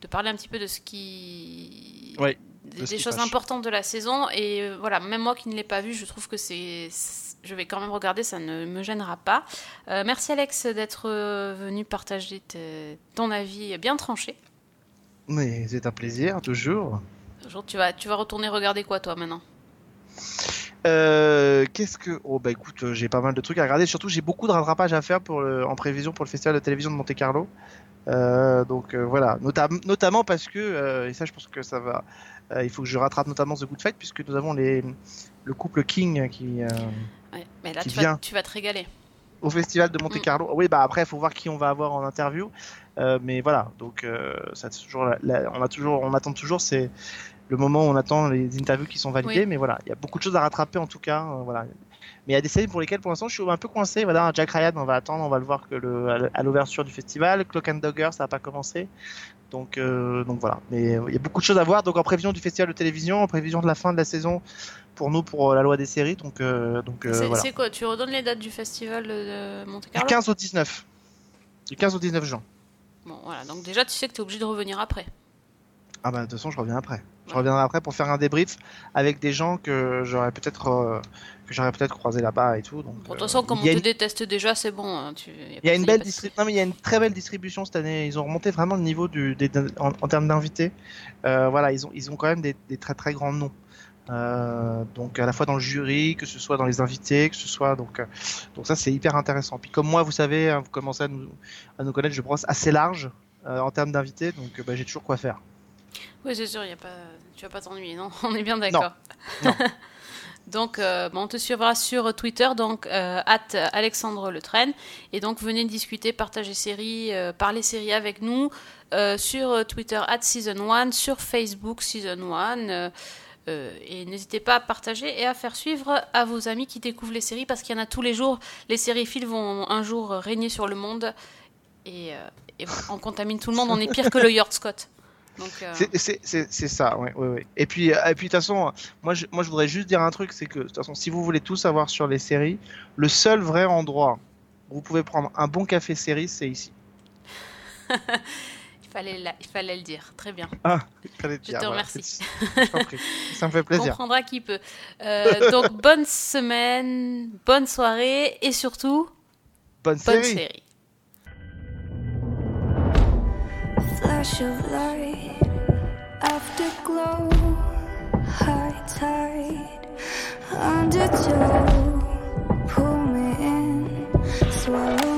de parler un petit peu de ce qui. Ouais, des, de choses importantes de la saison. Et euh, voilà, même moi qui ne l'ai pas vu, je trouve que c'est. Je vais quand même regarder, ça ne me gênera pas. Euh, merci Alex d'être euh, venu partager ton avis bien tranché. Mais c'est un plaisir, toujours. Tu vas, tu vas retourner regarder quoi toi maintenant? Euh, Qu'est-ce que. Oh, bah écoute, euh, j'ai pas mal de trucs à regarder. Surtout, j'ai beaucoup de rattrapage à faire pour le... en prévision pour le festival de télévision de Monte Carlo. Euh, donc euh, voilà, Notam- notamment parce que, euh, et ça je pense que ça va, il faut que je rattrape notamment The Good Fight puisque nous avons les, le couple King qui, Ouais, mais là Qui tu vas, vient. tu vas te régaler. au festival de Monte Mm. Carlo. Oui, bah après, il faut voir qui on va avoir en interview. Mais voilà, donc ça, toujours la- la- on a toujours, on attend toujours, c'est le moment où on attend les interviews qui sont validées. Oui. Mais voilà, il y a beaucoup de choses à rattraper en tout cas. euh, voilà, Mais il y a des séries pour lesquelles pour l'instant je suis un peu coincé. Voilà, Jack Ryan, on va attendre, on va le voir que le, à l'ouverture du festival. Clock and Dogger, ça n'a pas commencé. Donc, euh, donc voilà. Mais euh, il y a beaucoup de choses à voir. Donc en prévision du festival de télévision, en prévision de la fin de la saison pour nous pour la loi des séries. Donc, euh, donc C'est voilà. c'est quoi Tu redonnes les dates du festival de Monte Du Carlo? 15 au 19. Du 15 au 19 juin. Bon, voilà. Donc déjà, tu sais que tu es obligé de revenir après. Ah bah de toute façon je reviens après. Je reviendrai après pour faire un débrief avec des gens que j'aurais peut-être euh, que j'aurais peut-être croisé là-bas et tout. Donc, de toute façon, comme on te une- déteste déjà, c'est bon. hein, tu- Il y a une pas- belle pas de souci. distribution. Non, mais il y a une très belle distribution cette année. Ils ont remonté vraiment le niveau du, des- en, en termes d'invités. Euh, voilà, ils ont, ils ont quand même des, des très très grands noms. Euh, donc à la fois dans le jury, que ce soit dans les invités, que ce soit donc euh, donc ça c'est hyper intéressant. Puis comme moi, vous savez, hein, vous commencez à nous, à nous connaître, je brosse assez large euh, en termes d'invités, donc bah, j'ai toujours quoi faire. Oui, c'est sûr, y a pas... tu vas pas t'ennuyer, non? On est bien d'accord. Donc, euh, bon, on te suivra sur Twitter, donc euh, at Alexandre Le Train. Et donc, venez discuter, partager séries, euh, parler séries avec nous euh, sur Twitter at Season 1, sur Facebook Season 1. euh, et n'hésitez pas à partager et à faire suivre à vos amis qui découvrent les séries parce qu'il y en a tous les jours. Les séries vont un jour régner sur le monde et, euh, et on contamine tout le monde. On est pire que le Yard Scott. Euh, C'est- ça, ouais, ouais, ouais. Et puis, euh, et puis de toute façon, moi je, moi je voudrais juste dire un truc, c'est que de toute façon, si vous voulez tout savoir sur les séries, le seul vrai endroit où vous pouvez prendre un bon café série, c'est ici. il, fallait la- il fallait le dire. Très bien. Ah, fallait Je te remercie. je. Ça me fait plaisir. Comprendra qui peut. Euh, donc, bonne semaine, bonne soirée et surtout, Bonne bonne série. série. flash of light, afterglow, high tide, undertow, pull me in, swallow.